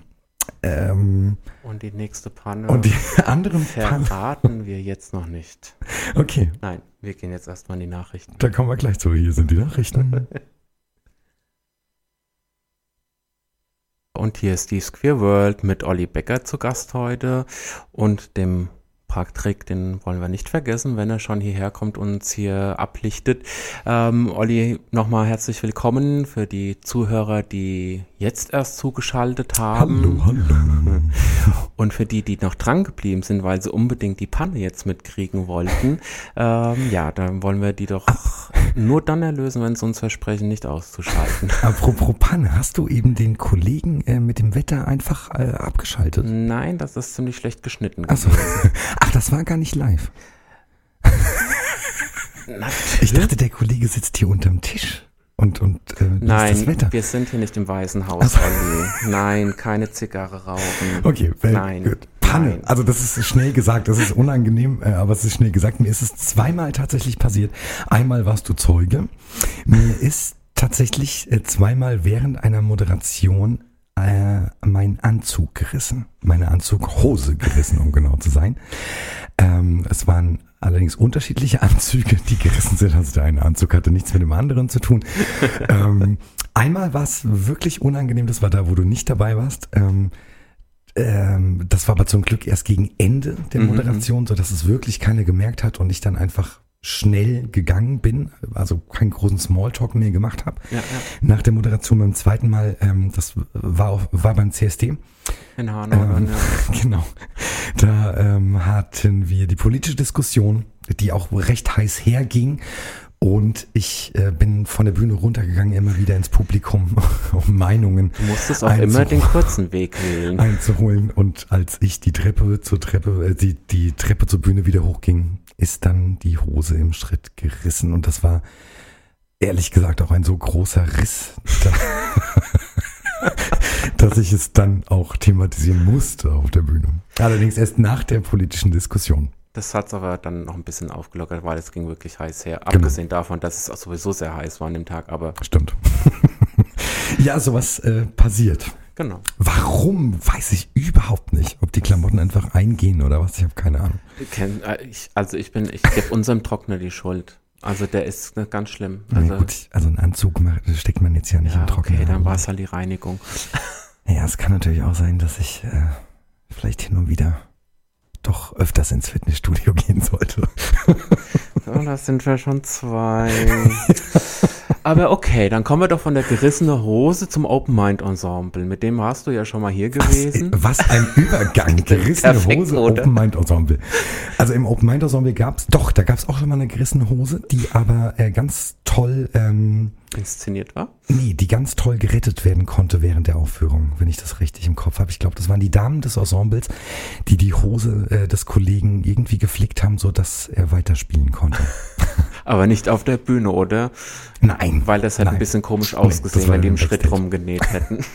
Ähm, Und die nächste Panne und die anderen verraten wir jetzt noch nicht. Okay, Nein, wir gehen jetzt erstmal in die Nachrichten. da kommen wir gleich zu. Hier sind die Nachrichten. Und hier ist die Square World mit Olli Becker zu Gast heute und dem Parktrick, den wollen wir nicht vergessen, wenn er schon hierher kommt und uns hier ablichtet. Ähm, Olli, nochmal herzlich willkommen für die Zuhörer, die jetzt erst zugeschaltet haben. hallo, hallo. Und für die, die noch dran geblieben sind, weil sie unbedingt die Panne jetzt mitkriegen wollten, ähm, ja, dann wollen wir die doch nur dann erlösen, wenn sie uns versprechen, nicht auszuschalten. Apropos Panne, hast du eben den Kollegen äh, mit dem Wetter einfach äh, abgeschaltet? Nein, das ist ziemlich schlecht geschnitten. Gewesen. Ach, das war gar nicht live. Ich dachte, der Kollege sitzt hier unterm Tisch und, und äh, Nein, Wetter. wir sind hier nicht im Weißen Haus, Olli. Nein, keine Zigarre rauchen. Okay, äh, Nein. gut. Panne. Also das ist schnell gesagt, das ist unangenehm, äh, aber es ist schnell gesagt. Mir ist es zweimal tatsächlich passiert. Einmal warst du Zeuge. Mir ist tatsächlich äh, zweimal während einer Moderation äh, mein Anzug gerissen. Meine Anzughose gerissen, um genau zu sein. Ähm, es waren allerdings unterschiedliche Anzüge, die gerissen sind. Also der eine Anzug hatte nichts mit dem anderen zu tun. ähm, einmal war es wirklich unangenehm, das war da, wo du nicht dabei warst. Ähm, ähm, das war aber zum Glück erst gegen Ende der Mhm, Moderation, so dass es wirklich keiner gemerkt hat und ich dann einfach schnell gegangen bin, also keinen großen Smalltalk mehr gemacht habe. Ja, ja. Nach der Moderation beim zweiten Mal, ähm, das war, auf, war beim CSD, In Hanau ähm, ja. genau. Da ähm, hatten wir die politische Diskussion, die auch recht heiß herging. Und ich äh, bin von der Bühne runtergegangen, immer wieder ins Publikum, um Meinungen Du musstest auch immer den kurzen Weg wählen. einzuholen. Und als ich die Treppe zur Treppe, äh, die, die Treppe zur Bühne wieder hochging, ist dann die Hose im Schritt gerissen. Und das war ehrlich gesagt auch ein so großer Riss, da, dass ich es dann auch thematisieren musste auf der Bühne. Allerdings erst nach der politischen Diskussion. Das hat's aber dann noch ein bisschen aufgelockert, weil es ging wirklich heiß her. Genau. Abgesehen davon, dass es auch sowieso sehr heiß war an dem Tag, aber Stimmt. ja, sowas äh, passiert. Genau. Warum, weiß ich überhaupt nicht. Ob die Klamotten einfach eingehen oder was, ich habe keine Ahnung. Ich äh, ich, also ich bin, ich gebe unserem Trockner die Schuld. Also der ist äh, ganz schlimm. Also, ja, gut, also einen Anzug macht- steckt man jetzt ja nicht ja, im Trockner. okay, dann war es halt die Reinigung. Ja, es kann natürlich auch sein, dass ich äh, vielleicht hin und wieder doch öfters ins Fitnessstudio gehen sollte. So, das sind wir schon zwei. Aber okay, dann kommen wir doch von der gerissene Hose zum Open Mind Ensemble. Mit dem warst du ja schon mal hier gewesen. Was ein Übergang. Gerissene Perfekt, Hose, oder? Open Mind Ensemble. Also im Open Mind Ensemble gab's doch, da gab's auch schon mal eine gerissene Hose, die aber äh, ganz toll, ähm, Inszeniert war. nee, die ganz toll gerettet werden konnte während der Aufführung, wenn ich das richtig im Kopf habe. Ich glaube, das waren die Damen des Ensembles, die die Hose äh, des Kollegen irgendwie geflickt haben, so dass er weiterspielen konnte. Aber nicht auf der Bühne, oder? Nein. Weil das hätte ein bisschen komisch ausgesehen, wenn die im Schritt rumgenäht hätten.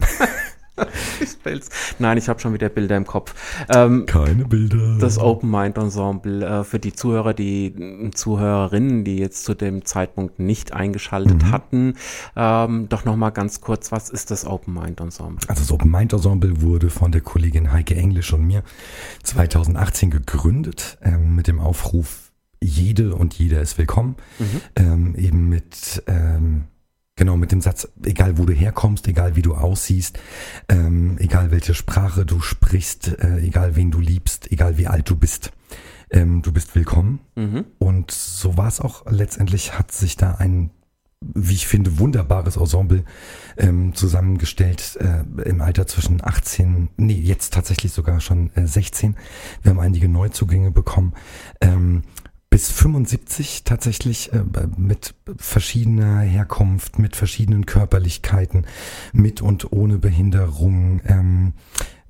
ich will's. Nein, ich habe schon wieder Bilder im Kopf. Ähm, Keine Bilder. das Open Mind Ensemble äh, für die Zuhörer, die äh, Zuhörerinnen, die jetzt zu dem Zeitpunkt nicht eingeschaltet Mhm. hatten, ähm, doch noch mal ganz kurz, was ist das Open Mind Ensemble? Also das Open Mind Ensemble wurde von der Kollegin Heike Englisch und mir 2018 gegründet ähm, mit dem Aufruf, jede und jeder ist willkommen. Ähm, eben mit, ähm, genau mit dem Satz, egal wo du herkommst, egal wie du aussiehst, ähm, egal welche Sprache du sprichst, äh, egal wen du liebst, egal wie alt du bist, ähm, du bist willkommen. Mhm. Und so war es auch. Letztendlich hat sich da ein, wie ich finde, wunderbares Ensemble ähm, zusammengestellt äh, im Alter zwischen 18, nee, jetzt tatsächlich sogar schon äh, 16. Wir haben einige Neuzugänge bekommen. Ähm, bis 75 tatsächlich äh, mit verschiedener Herkunft, mit verschiedenen Körperlichkeiten, mit und ohne Behinderung, ähm,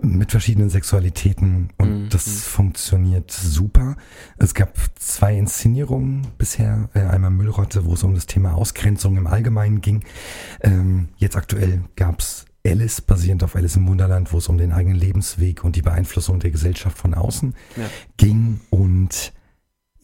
mit verschiedenen Sexualitäten und Mhm. das funktioniert super. Es gab zwei Inszenierungen bisher, äh, einmal Müllrotte, wo es um das Thema Ausgrenzung im Allgemeinen ging. Ähm, jetzt aktuell gab's Alice, basierend auf Alice im Wunderland, wo es um den eigenen Lebensweg und die Beeinflussung der Gesellschaft von außen Ja. ging und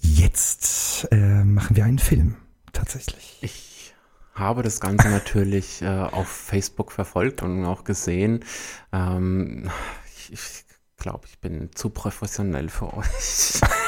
jetzt äh, machen wir einen Film tatsächlich. Ich habe das Ganze natürlich äh, auf Facebook verfolgt und auch gesehen. Ähm, ich ich glaube, ich bin zu professionell für euch.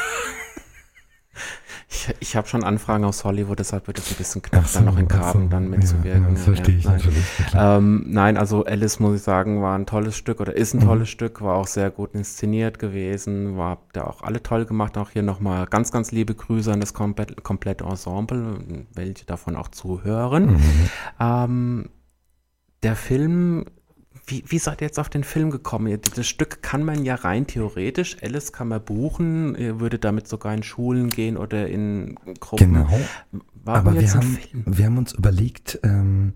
ich ich habe schon Anfragen aus Hollywood, deshalb wird es ein bisschen knapp, so, dann noch in Karten so, dann ja, mitzuwirken. Ja, das verstehe ich nein. natürlich. Ähm, nein, also Alice, muss ich sagen, war ein tolles Stück oder ist ein Mhm. tolles Stück, war auch sehr gut inszeniert gewesen, war habt ihr auch alle toll gemacht. Auch hier nochmal ganz, ganz liebe Grüße an das komplett, komplette Ensemble, welche davon auch zuhören. Mhm. Ähm, der Film, wie, wie seid ihr jetzt auf den Film gekommen? Das Stück kann man ja rein theoretisch, Alice kann man buchen, ihr würdet damit sogar in Schulen gehen oder in Gruppen. Genau. Warum Aber wir jetzt ein haben, Film? wir haben uns überlegt, ähm,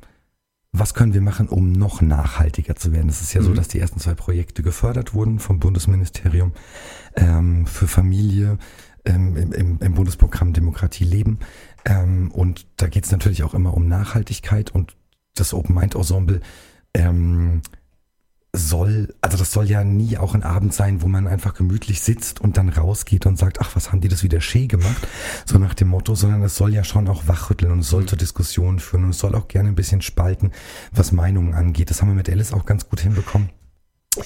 was können wir machen, um noch nachhaltiger zu werden. Es ist ja so, Mhm. dass die ersten zwei Projekte gefördert wurden vom Bundesministerium ähm, für Familie ähm, im, im, im Bundesprogramm Demokratie leben. Ähm, und da geht es natürlich auch immer um Nachhaltigkeit und das Open Mind Ensemble ähm, soll, also das soll ja nie auch ein Abend sein, wo man einfach gemütlich sitzt und dann rausgeht und sagt, ach, was haben die das wieder schee gemacht, so nach dem Motto, sondern es soll ja schon auch wachrütteln und es soll mhm. zur Diskussion führen und es soll auch gerne ein bisschen spalten, was Meinungen angeht. Das haben wir mit Alice auch ganz gut hinbekommen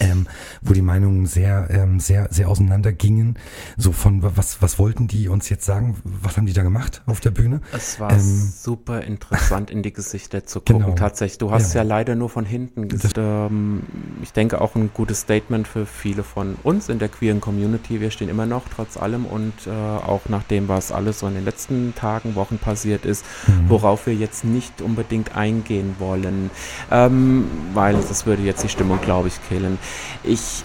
ähm, wo die Meinungen sehr, ähm, sehr, sehr auseinander gingen. So von was, was wollten die uns jetzt sagen? Was haben die da gemacht auf der Bühne? Es war ähm, super interessant, in die Gesichter zu gucken. Genau. Tatsächlich. Du hast ja. ja leider nur von hinten gesagt. Ähm, ich denke auch ein gutes Statement für viele von uns in der queeren Community. Wir stehen immer noch trotz allem und äh, auch nachdem, was alles so in den letzten Tagen, Wochen passiert ist, mhm. worauf wir jetzt nicht unbedingt eingehen wollen, ähm, weil das würde jetzt die Stimmung, glaube ich, killen. Ich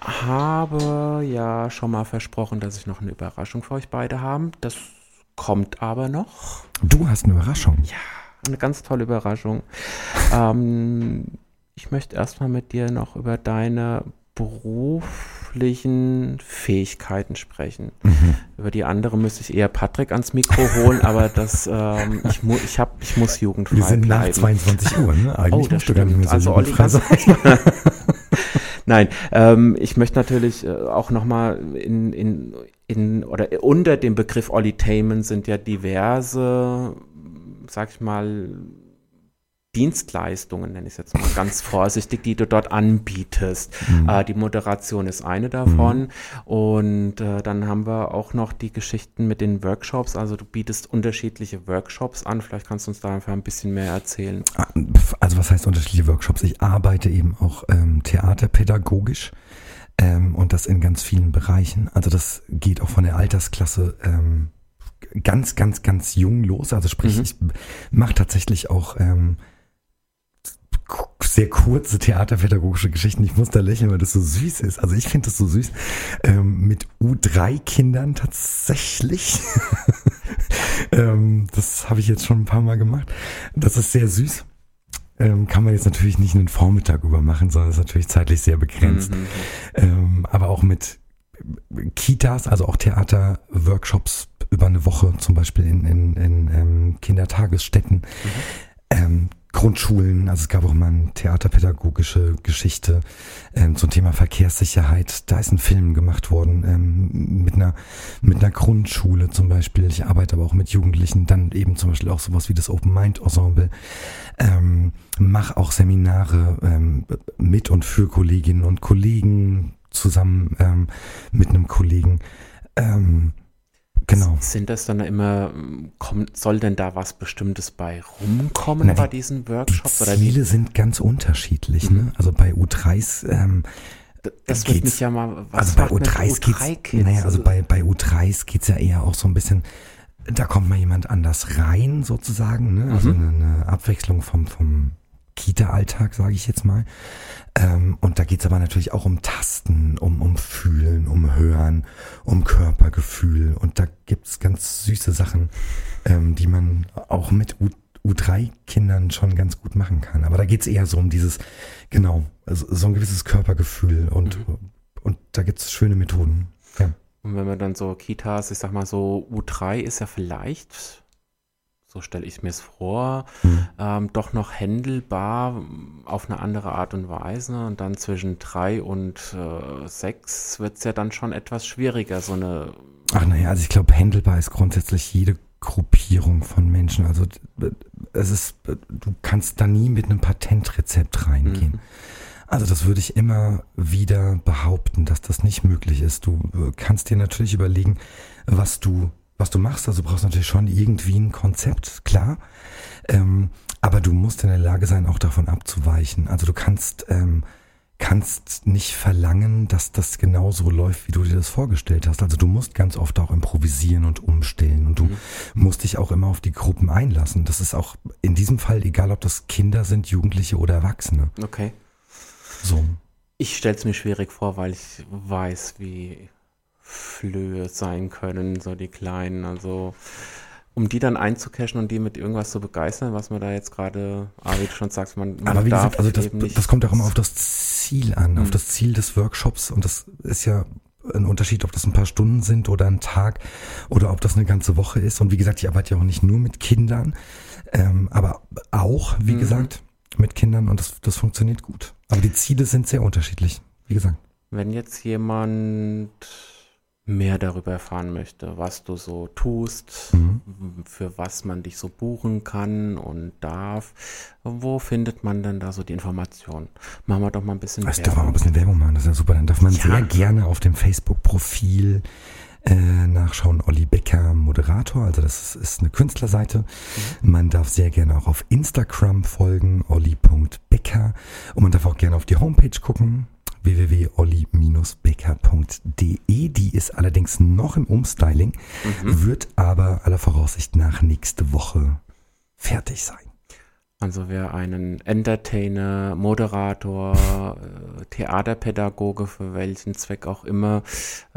habe ja schon mal versprochen, dass ich noch eine Überraschung für euch beide habe. Das kommt aber noch. Du hast eine Überraschung? Ja, eine ganz tolle Überraschung. ähm, ich möchte erstmal mit dir noch über deine beruflichen Fähigkeiten sprechen. Mhm. Über die andere müsste ich eher Patrick ans Mikro holen, aber das, ähm, ich, mu ich, hab, ich muss jugendfrei Wir sind bleiben. nach 22 Uhr, ne? Eigentlich oh, das stimmt. Gar nicht mehr so also sein. Nein, ähm, ich möchte natürlich äh, auch nochmal in, in, in, oder unter dem Begriff Olitainment sind ja diverse, sag ich mal, Dienstleistungen, nenne ich es jetzt mal ganz vorsichtig, die du dort anbietest. Mhm. Äh, die Moderation ist eine davon. Mhm. Und äh, dann haben wir auch noch die Geschichten mit den Workshops. Also du bietest unterschiedliche Workshops an. Vielleicht kannst du uns da einfach ein bisschen mehr erzählen. Ah, also was heißt unterschiedliche Workshops? Ich arbeite eben auch ähm, theaterpädagogisch. Ähm, und das in ganz vielen Bereichen. Also das geht auch von der Altersklasse ähm, ganz, ganz, ganz jung los. Also sprich, mhm. ich mache tatsächlich auch ähm, sehr kurze theaterpädagogische Geschichten. Ich muss da lächeln, weil das so süß ist. Also ich finde das so süß. Ähm, mit U3-Kindern tatsächlich. ähm, das habe ich jetzt schon ein paar Mal gemacht. Das ist sehr süß. Ähm, kann man jetzt natürlich nicht einen Vormittag über machen, sondern ist natürlich zeitlich sehr begrenzt. Mhm. Ähm, aber auch mit Kitas, also auch Theaterworkshops über eine Woche, zum Beispiel in, in, in ähm, Kindertagesstätten. Mhm. Grundschulen, also es gab auch mal eine theaterpädagogische Geschichte ähm, zum Thema Verkehrssicherheit. Da ist ein Film gemacht worden ähm, mit einer mit einer Grundschule zum Beispiel. Ich arbeite aber auch mit Jugendlichen, dann eben zum Beispiel auch sowas wie das Open Mind Ensemble. Ähm, mach auch Seminare ähm, mit und für Kolleginnen und Kollegen zusammen ähm, mit einem Kollegen. Ähm, Genau. Sind das dann immer, kommt, soll denn da was Bestimmtes bei rumkommen Na, die, bei diesen Workshops? Die Ziele oder sind ganz unterschiedlich. Ne? Mhm. Ne? Also bei U3s ähm, das wird mich ja mal, was also bei U3s U3 geht's, naja, also bei, bei U3s geht's ja eher auch so ein bisschen, da kommt mal jemand anders rein sozusagen, ne? also mhm. eine, eine Abwechslung vom, vom Kita-Alltag, sage ich jetzt mal. Ähm, und da geht's aber natürlich auch um Tasten, um, um Fühlen, um Hören, um Körpergefühl. Und da gibt's ganz süße Sachen, ähm, die man auch mit U U3-Kindern schon ganz gut machen kann. Aber da geht's eher so um dieses, genau, also so ein gewisses Körpergefühl und, mhm. und da gibt's schöne Methoden. Ja. Und wenn man dann so Kitas, ich sag mal so, U3 ist ja vielleicht so stelle ich mir es vor, mhm. ähm, doch noch händelbar auf eine andere Art und Weise. Und dann zwischen drei und äh, sechs wird es ja dann schon etwas schwieriger, so eine. Ach naja, also ich glaube, händelbar ist grundsätzlich jede Gruppierung von Menschen. Also es ist, du kannst da nie mit einem Patentrezept reingehen. Mhm. Also das würde ich immer wieder behaupten, dass das nicht möglich ist. Du äh, kannst dir natürlich überlegen, was du was du machst. Also du brauchst natürlich schon irgendwie ein Konzept, klar. Ähm, aber du musst in der Lage sein, auch davon abzuweichen. Also du kannst, ähm, kannst nicht verlangen, dass das genauso läuft, wie du dir das vorgestellt hast. Also du musst ganz oft auch improvisieren und umstellen und du mhm. musst dich auch immer auf die Gruppen einlassen. Das ist auch in diesem Fall egal, ob das Kinder sind, Jugendliche oder Erwachsene. Okay. So. Ich stelle es mir schwierig vor, weil ich weiß, wie Flöhe sein können, so die kleinen. Also um die dann einzucachen und die mit irgendwas zu begeistern, was man da jetzt gerade, ah, wie du schon sagst, man, man Aber wie darf gesagt, also das, das kommt auch immer auf das Ziel an, mhm. auf das Ziel des Workshops und das ist ja ein Unterschied, ob das ein paar Stunden sind oder ein Tag oder ob das eine ganze Woche ist. Und wie gesagt, ich arbeite ja auch nicht nur mit Kindern, ähm, aber auch, wie mhm. gesagt, mit Kindern und das, das funktioniert gut. Aber die Ziele sind sehr unterschiedlich, wie gesagt. Wenn jetzt jemand mehr darüber erfahren möchte, was du so tust, Mhm. für was man dich so buchen kann und darf, wo findet man denn da so die Informationen? Machen wir doch mal ein bisschen Weißt du, wir mal ein bisschen Werbung machen, das ist ja super. Dann darf man Ja. sehr gerne auf dem Facebook-Profil äh, nachschauen. Olli Becker, Moderator, also das ist, ist eine Künstlerseite. Man darf sehr gerne auch auf Instagram folgen, olli.becker. Und man darf auch gerne auf die Homepage gucken, www.olli-becker.de. Die ist allerdings noch im Umstyling, wird aber aller Voraussicht nach nächste Woche fertig sein. Also wer einen Entertainer, Moderator, äh, Theaterpädagoge für welchen Zweck auch immer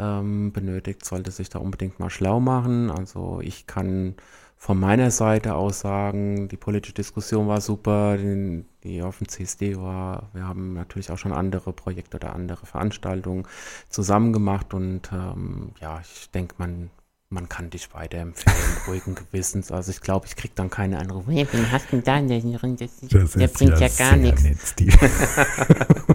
ähm, benötigt, sollte sich da unbedingt mal schlau machen. Also ich kann von meiner Seite aus sagen, die politische Diskussion war super, die, die auf dem CSD war. Wir haben natürlich auch schon andere Projekte oder andere Veranstaltungen zusammen gemacht und ähm, ja, ich denke, man man kann dich weiterempfehlen, ruhigen Gewissens. Also ich glaube, ich kriege dann keine Anrufe. Hey, wen hast du denn da? Der, das der bringt ja, sehr gar nichts. nett.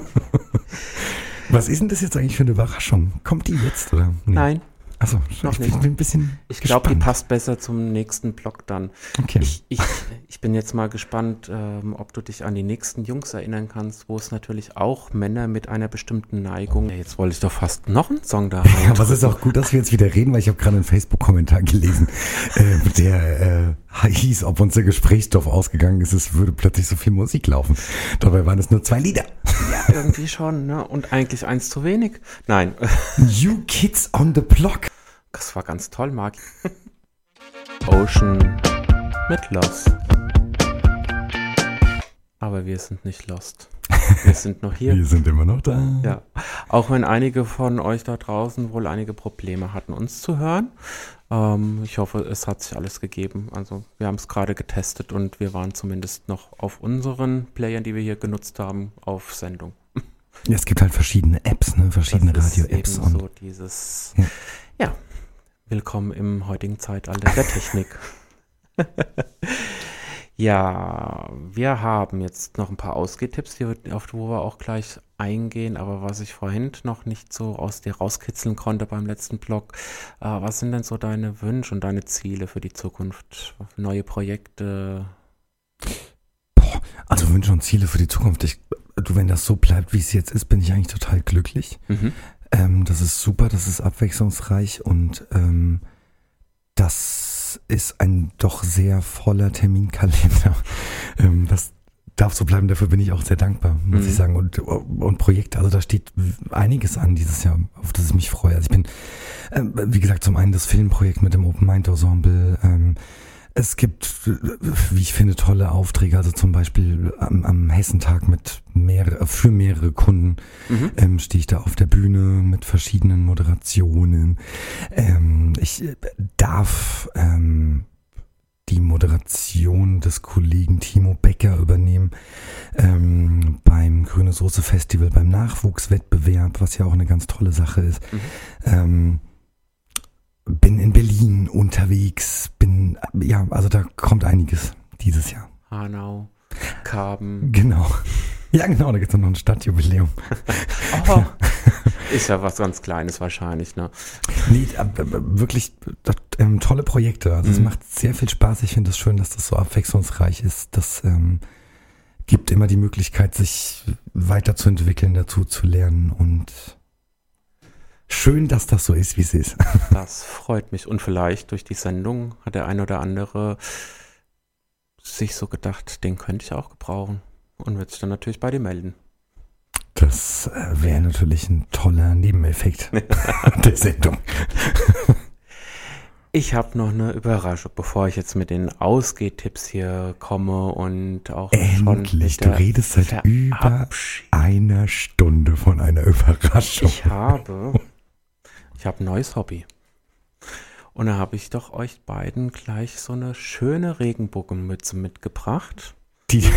Was ist denn das jetzt eigentlich für eine Überraschung? Kommt die jetzt oder? Nee. Nein, Achso, Noch ich nicht. bin, ein bisschen Ich glaube, die passt besser zum nächsten Blog dann. Okay. Ich, ich, ich bin jetzt mal gespannt, ähm, ob du dich an die nächsten Jungs erinnern kannst, wo es natürlich auch Männer mit einer bestimmten Neigung. Ja, Jetzt wollte ich doch fast noch einen Song da Ja, aber es ist auch gut, dass wir jetzt wieder reden, weil ich habe gerade einen Facebook-Kommentar gelesen, äh, der äh, hieß, ob unser Gesprächsstoff ausgegangen ist, es würde plötzlich so viel Musik laufen. Dabei waren es nur zwei Lieder. Ja, irgendwie schon, ne? Und eigentlich eins zu wenig. Nein, New Kids on the Block. Das war ganz toll, Marc. Ocean mit Lost. Aber wir sind nicht lost. Wir sind noch hier. Wir sind immer noch da. Ja, auch wenn einige von euch da draußen wohl einige Probleme hatten, uns zu hören. Ähm, ich hoffe, es hat sich alles gegeben. Also wir haben es gerade getestet und wir waren zumindest noch auf unseren Playern, die wir hier genutzt haben, auf Sendung. Ja, es gibt halt verschiedene Apps, ne? verschiedene Radio-Apps. und so dieses, Ja. ja. Willkommen im heutigen Zeitalter der Technik. ja, wir haben jetzt noch ein paar Ausgehtipps, die auf die wir auch gleich eingehen, aber was ich vorhin noch nicht so aus dir rauskitzeln konnte beim letzten Blog, äh, was sind denn so deine Wünsche und deine Ziele für die Zukunft? Neue Projekte? Boah, also Wünsche und Ziele für die Zukunft. Ich, du, wenn das so bleibt, wie es jetzt ist, bin ich eigentlich total glücklich. Mhm. Ähm, das ist super, das ist abwechslungsreich und ähm, das ist ein doch sehr voller Terminkalender. ähm, das darf so bleiben, dafür bin ich auch sehr dankbar, muss Mhm. ich sagen. Und, und Projekte, also da steht einiges an dieses Jahr, auf das ich mich freue. Also ich bin, ähm, wie gesagt, zum einen das Filmprojekt mit dem Open Mind Ensemble. Ähm, es gibt, wie ich finde, tolle Aufträge, also zum Beispiel am, am Hessentag mit mehrere, für mehrere Kunden Mhm. ähm, stehe ich da auf der Bühne mit verschiedenen Moderationen. Ähm, ich äh, darf ähm, die Moderation des Kollegen Timo Becker übernehmen ähm, beim Grüne Soße Festival, beim Nachwuchswettbewerb, was ja auch eine ganz tolle Sache ist. Mhm. Ähm, bin in Berlin unterwegs, bin, ja, also da kommt einiges dieses Jahr. Hanau, Karben. Genau. Ja, genau, da gibt es noch ein Stadtjubiläum. Oh, ist ja was ganz Kleines wahrscheinlich, ne? Nee, aber- aber wirklich das, ähm, tolle Projekte. Also es Mhm. macht sehr viel Spaß. Ich finde es schön, dass das so abwechslungsreich ist. Das ähm, gibt immer die Möglichkeit, sich weiterzuentwickeln, dazu zu lernen und schön, dass das so ist, wie es ist. Das freut mich. Und vielleicht durch die Sendung hat der ein oder andere sich so gedacht, den könnte ich auch gebrauchen. Und wird sich dann natürlich bei dir melden. Das äh, wäre natürlich ein toller Nebeneffekt der Sendung. Ich habe noch eine Überraschung, bevor ich jetzt mit den Ausgehtipps hier komme und auch Endlich, du redest seit über einer Stunde von einer Überraschung. Ich habe, ich habe ein neues Hobby. Und da habe ich doch euch beiden gleich so eine schöne Regenbogenmütze mitgebracht. die,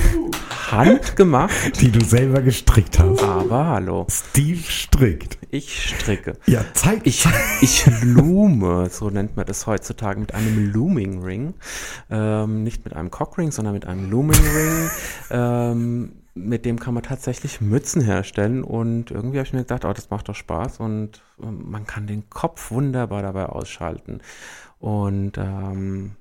Handgemacht. die du selber gestrickt hast. Aber hallo, Steve strickt. ich stricke. Ja, zeig Ich, ich lume, so nennt man das heutzutage, mit einem Looming Ring. Ähm, nicht mit einem Cockring, sondern mit einem Looming Ring. Ähm, mit dem kann man tatsächlich Mützen herstellen. Und irgendwie habe ich mir gedacht, oh, das macht doch Spaß und ähm, man kann den Kopf wunderbar dabei ausschalten. Und ähm,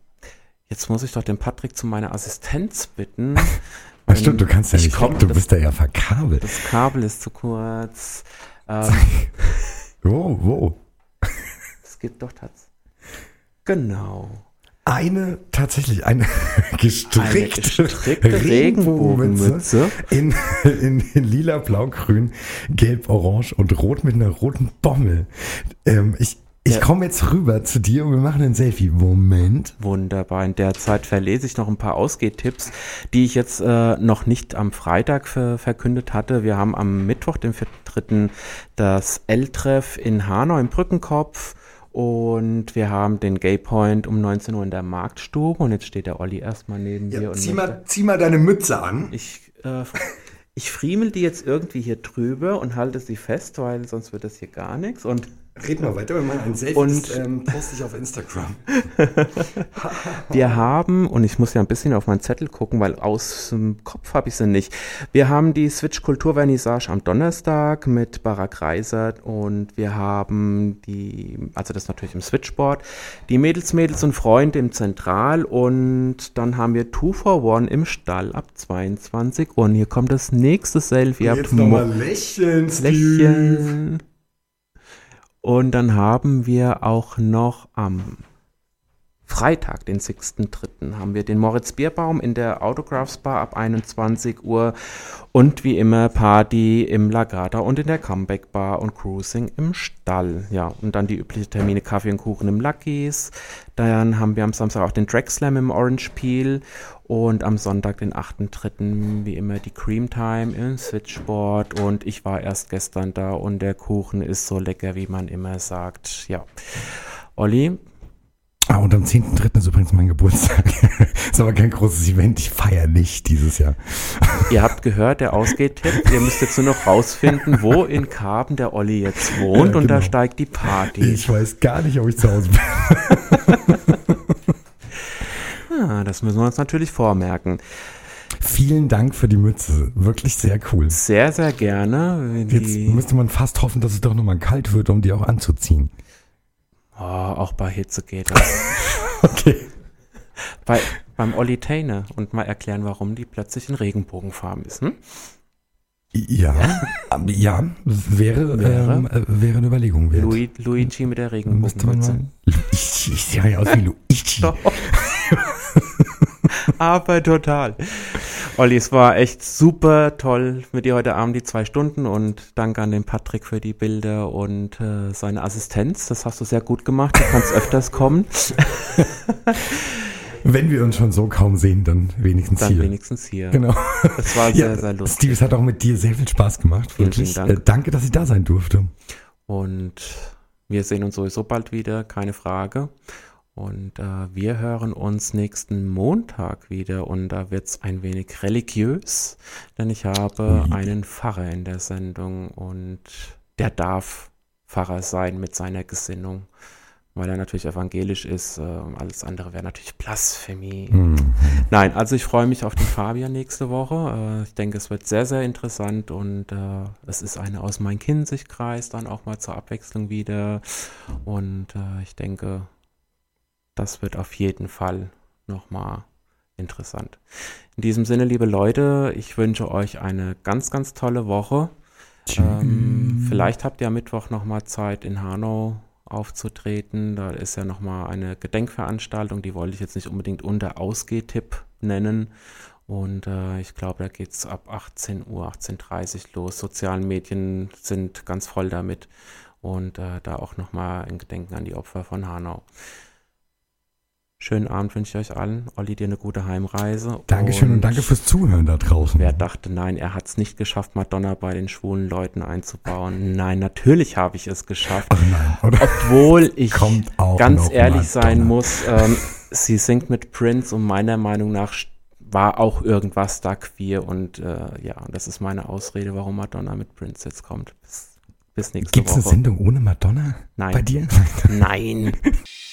jetzt muss ich doch den Patrick zu meiner Assistenz bitten. Ach, stimmt, du kannst ja Ich nicht komm, du das- bist da ja verkabelt. Das Kabel ist zu kurz. Ähm, Wo, wo? es gibt doch tatsächlich. Genau. Eine, tatsächlich, eine gestrickte, gestrickte Regenbogenmütze. in, in, in lila, blau, grün, gelb, orange und rot mit einer roten Bommel. Ähm, ich ich Ja. komme jetzt rüber zu dir und wir machen ein Selfie. Moment. Wunderbar. In der Zeit verlese ich noch ein paar Ausgehtipps, die ich jetzt äh, noch nicht am Freitag ver verkündet hatte. Wir haben am Mittwoch, den 4.3., das L-Treff in Hanau im Brückenkopf. Und wir haben den Gay Point um 19 Uhr in der Marktstube. Und jetzt steht der Olli erstmal neben mir. und möchte- zieh mal deine Mütze an. Ich, äh, ich friemel die jetzt irgendwie hier drüber und halte sie fest, weil sonst wird das hier gar nichts. Und Red mal weiter, wir machen ein Selfie. Und- ähm, poste ich auf Instagram. Wir haben, und ich muss ja ein bisschen auf meinen Zettel gucken, weil aus dem Kopf habe ich sie nicht. Wir haben die Switch Kultur Vernissage am Donnerstag mit Barack Reiser und wir haben die, also das natürlich im Switchboard, die Mädels, Mädels und Freunde im Zentral und dann haben wir Two for One im Stall ab 22 Uhr. Und hier kommt das nächste Selfie. Habt Jetzt nochmal lächeln, Steve. Und dann haben wir auch noch am Freitag, den 6.3., haben wir den Moritz Bierbaum in der Autographs Bar ab 21 Uhr und wie immer Party im Lagata und in der Comeback Bar und Cruising im Stall. Ja, und dann die üblichen Termine Kaffee und Kuchen im Luckies. Dann haben wir am Samstag auch den Drag Slam im Orange Peel und am Sonntag, den 8.3., wie immer die Cream Time im Switchboard. Und ich war erst gestern da und der Kuchen ist so lecker, wie man immer sagt. Ja. Olli, Ah, und am 10.3. ist übrigens mein Geburtstag. ist aber kein großes Event. Ich feiere nicht dieses Jahr. ihr habt gehört, der Ausgehtipp. Ihr müsst jetzt nur noch rausfinden, wo in Karben der Olli jetzt wohnt Ja, und da genau. steigt die Party. Ich weiß gar nicht, ob ich zu Hause bin. Ah, das müssen wir uns natürlich vormerken. Vielen Dank für die Mütze. Wirklich sehr cool. Sehr, sehr gerne. Jetzt müsste man fast hoffen, dass es doch nochmal kalt wird, um die auch anzuziehen. oh, auch bei Hitze geht das. Okay. bei, beim Olli Tainer und mal erklären, warum die plötzlich in Regenbogenfarben ist. Hm? Ja, ähm, ja, wäre, Wäre? Ähm, äh, wäre eine Überlegung wert. Lui, Luigi mit der Regenbogenmütze. Ich, ich sehe ja aus wie Luigi. Aber total. Olli, es war echt super toll mit dir heute Abend die zwei Stunden und danke an den Patrick für die Bilder und äh, seine Assistenz. Das hast du sehr gut gemacht. Du kannst öfters kommen. Wenn wir uns schon so kaum sehen, dann wenigstens Dann hier. wenigstens hier. Genau. Das war sehr, sehr lustig. Steve, es hat auch mit dir sehr viel Spaß gemacht. Vielen, Wirklich. vielen Dank. Äh, danke, dass ich da sein durfte. Und wir sehen uns sowieso bald wieder, keine Frage. Und äh, wir hören uns nächsten Montag wieder und da wird es ein wenig religiös, denn ich habe Ui. einen Pfarrer in der Sendung und der darf Pfarrer sein mit seiner Gesinnung, weil er natürlich evangelisch ist. Äh, alles andere wäre natürlich Blasphemie. Hm. Nein, also ich freue mich auf den Fabian nächste Woche. Äh, ich denke, es wird sehr, sehr interessant und äh, es ist eine aus meinem Kinzig-Kreis dann auch mal zur Abwechslung wieder. Und äh, ich denke, das wird auf jeden Fall nochmal interessant. In diesem Sinne, liebe Leute, ich wünsche euch eine ganz, ganz tolle Woche. Ähm, vielleicht habt ihr am Mittwoch nochmal Zeit in Hanau aufzutreten. Da ist ja nochmal eine Gedenkveranstaltung, die wollte ich jetzt nicht unbedingt unter Ausgehtipp nennen. Und äh, ich glaube, da geht es ab 18 Uhr, 18.30 Uhr los. Sozialen Medien sind ganz voll damit. Und äh, da auch nochmal ein Gedenken an die Opfer von Hanau. Schönen Abend wünsche ich euch allen. Olli, dir eine gute Heimreise. Dankeschön und danke fürs Zuhören da draußen. Wer dachte, nein, er hat es nicht geschafft, Madonna bei den schwulen Leuten einzubauen. Nein, natürlich habe ich es geschafft. Ach nein, oder? Obwohl ich ganz ehrlich sein Madonna. muss, ähm, sie singt mit Prince und meiner Meinung nach war auch irgendwas da queer und äh, ja, das ist meine Ausrede, warum Madonna mit Prince jetzt kommt. Bis, bis nächste Gibt es eine Woche. Sendung ohne Madonna Nein. bei dir? Nein.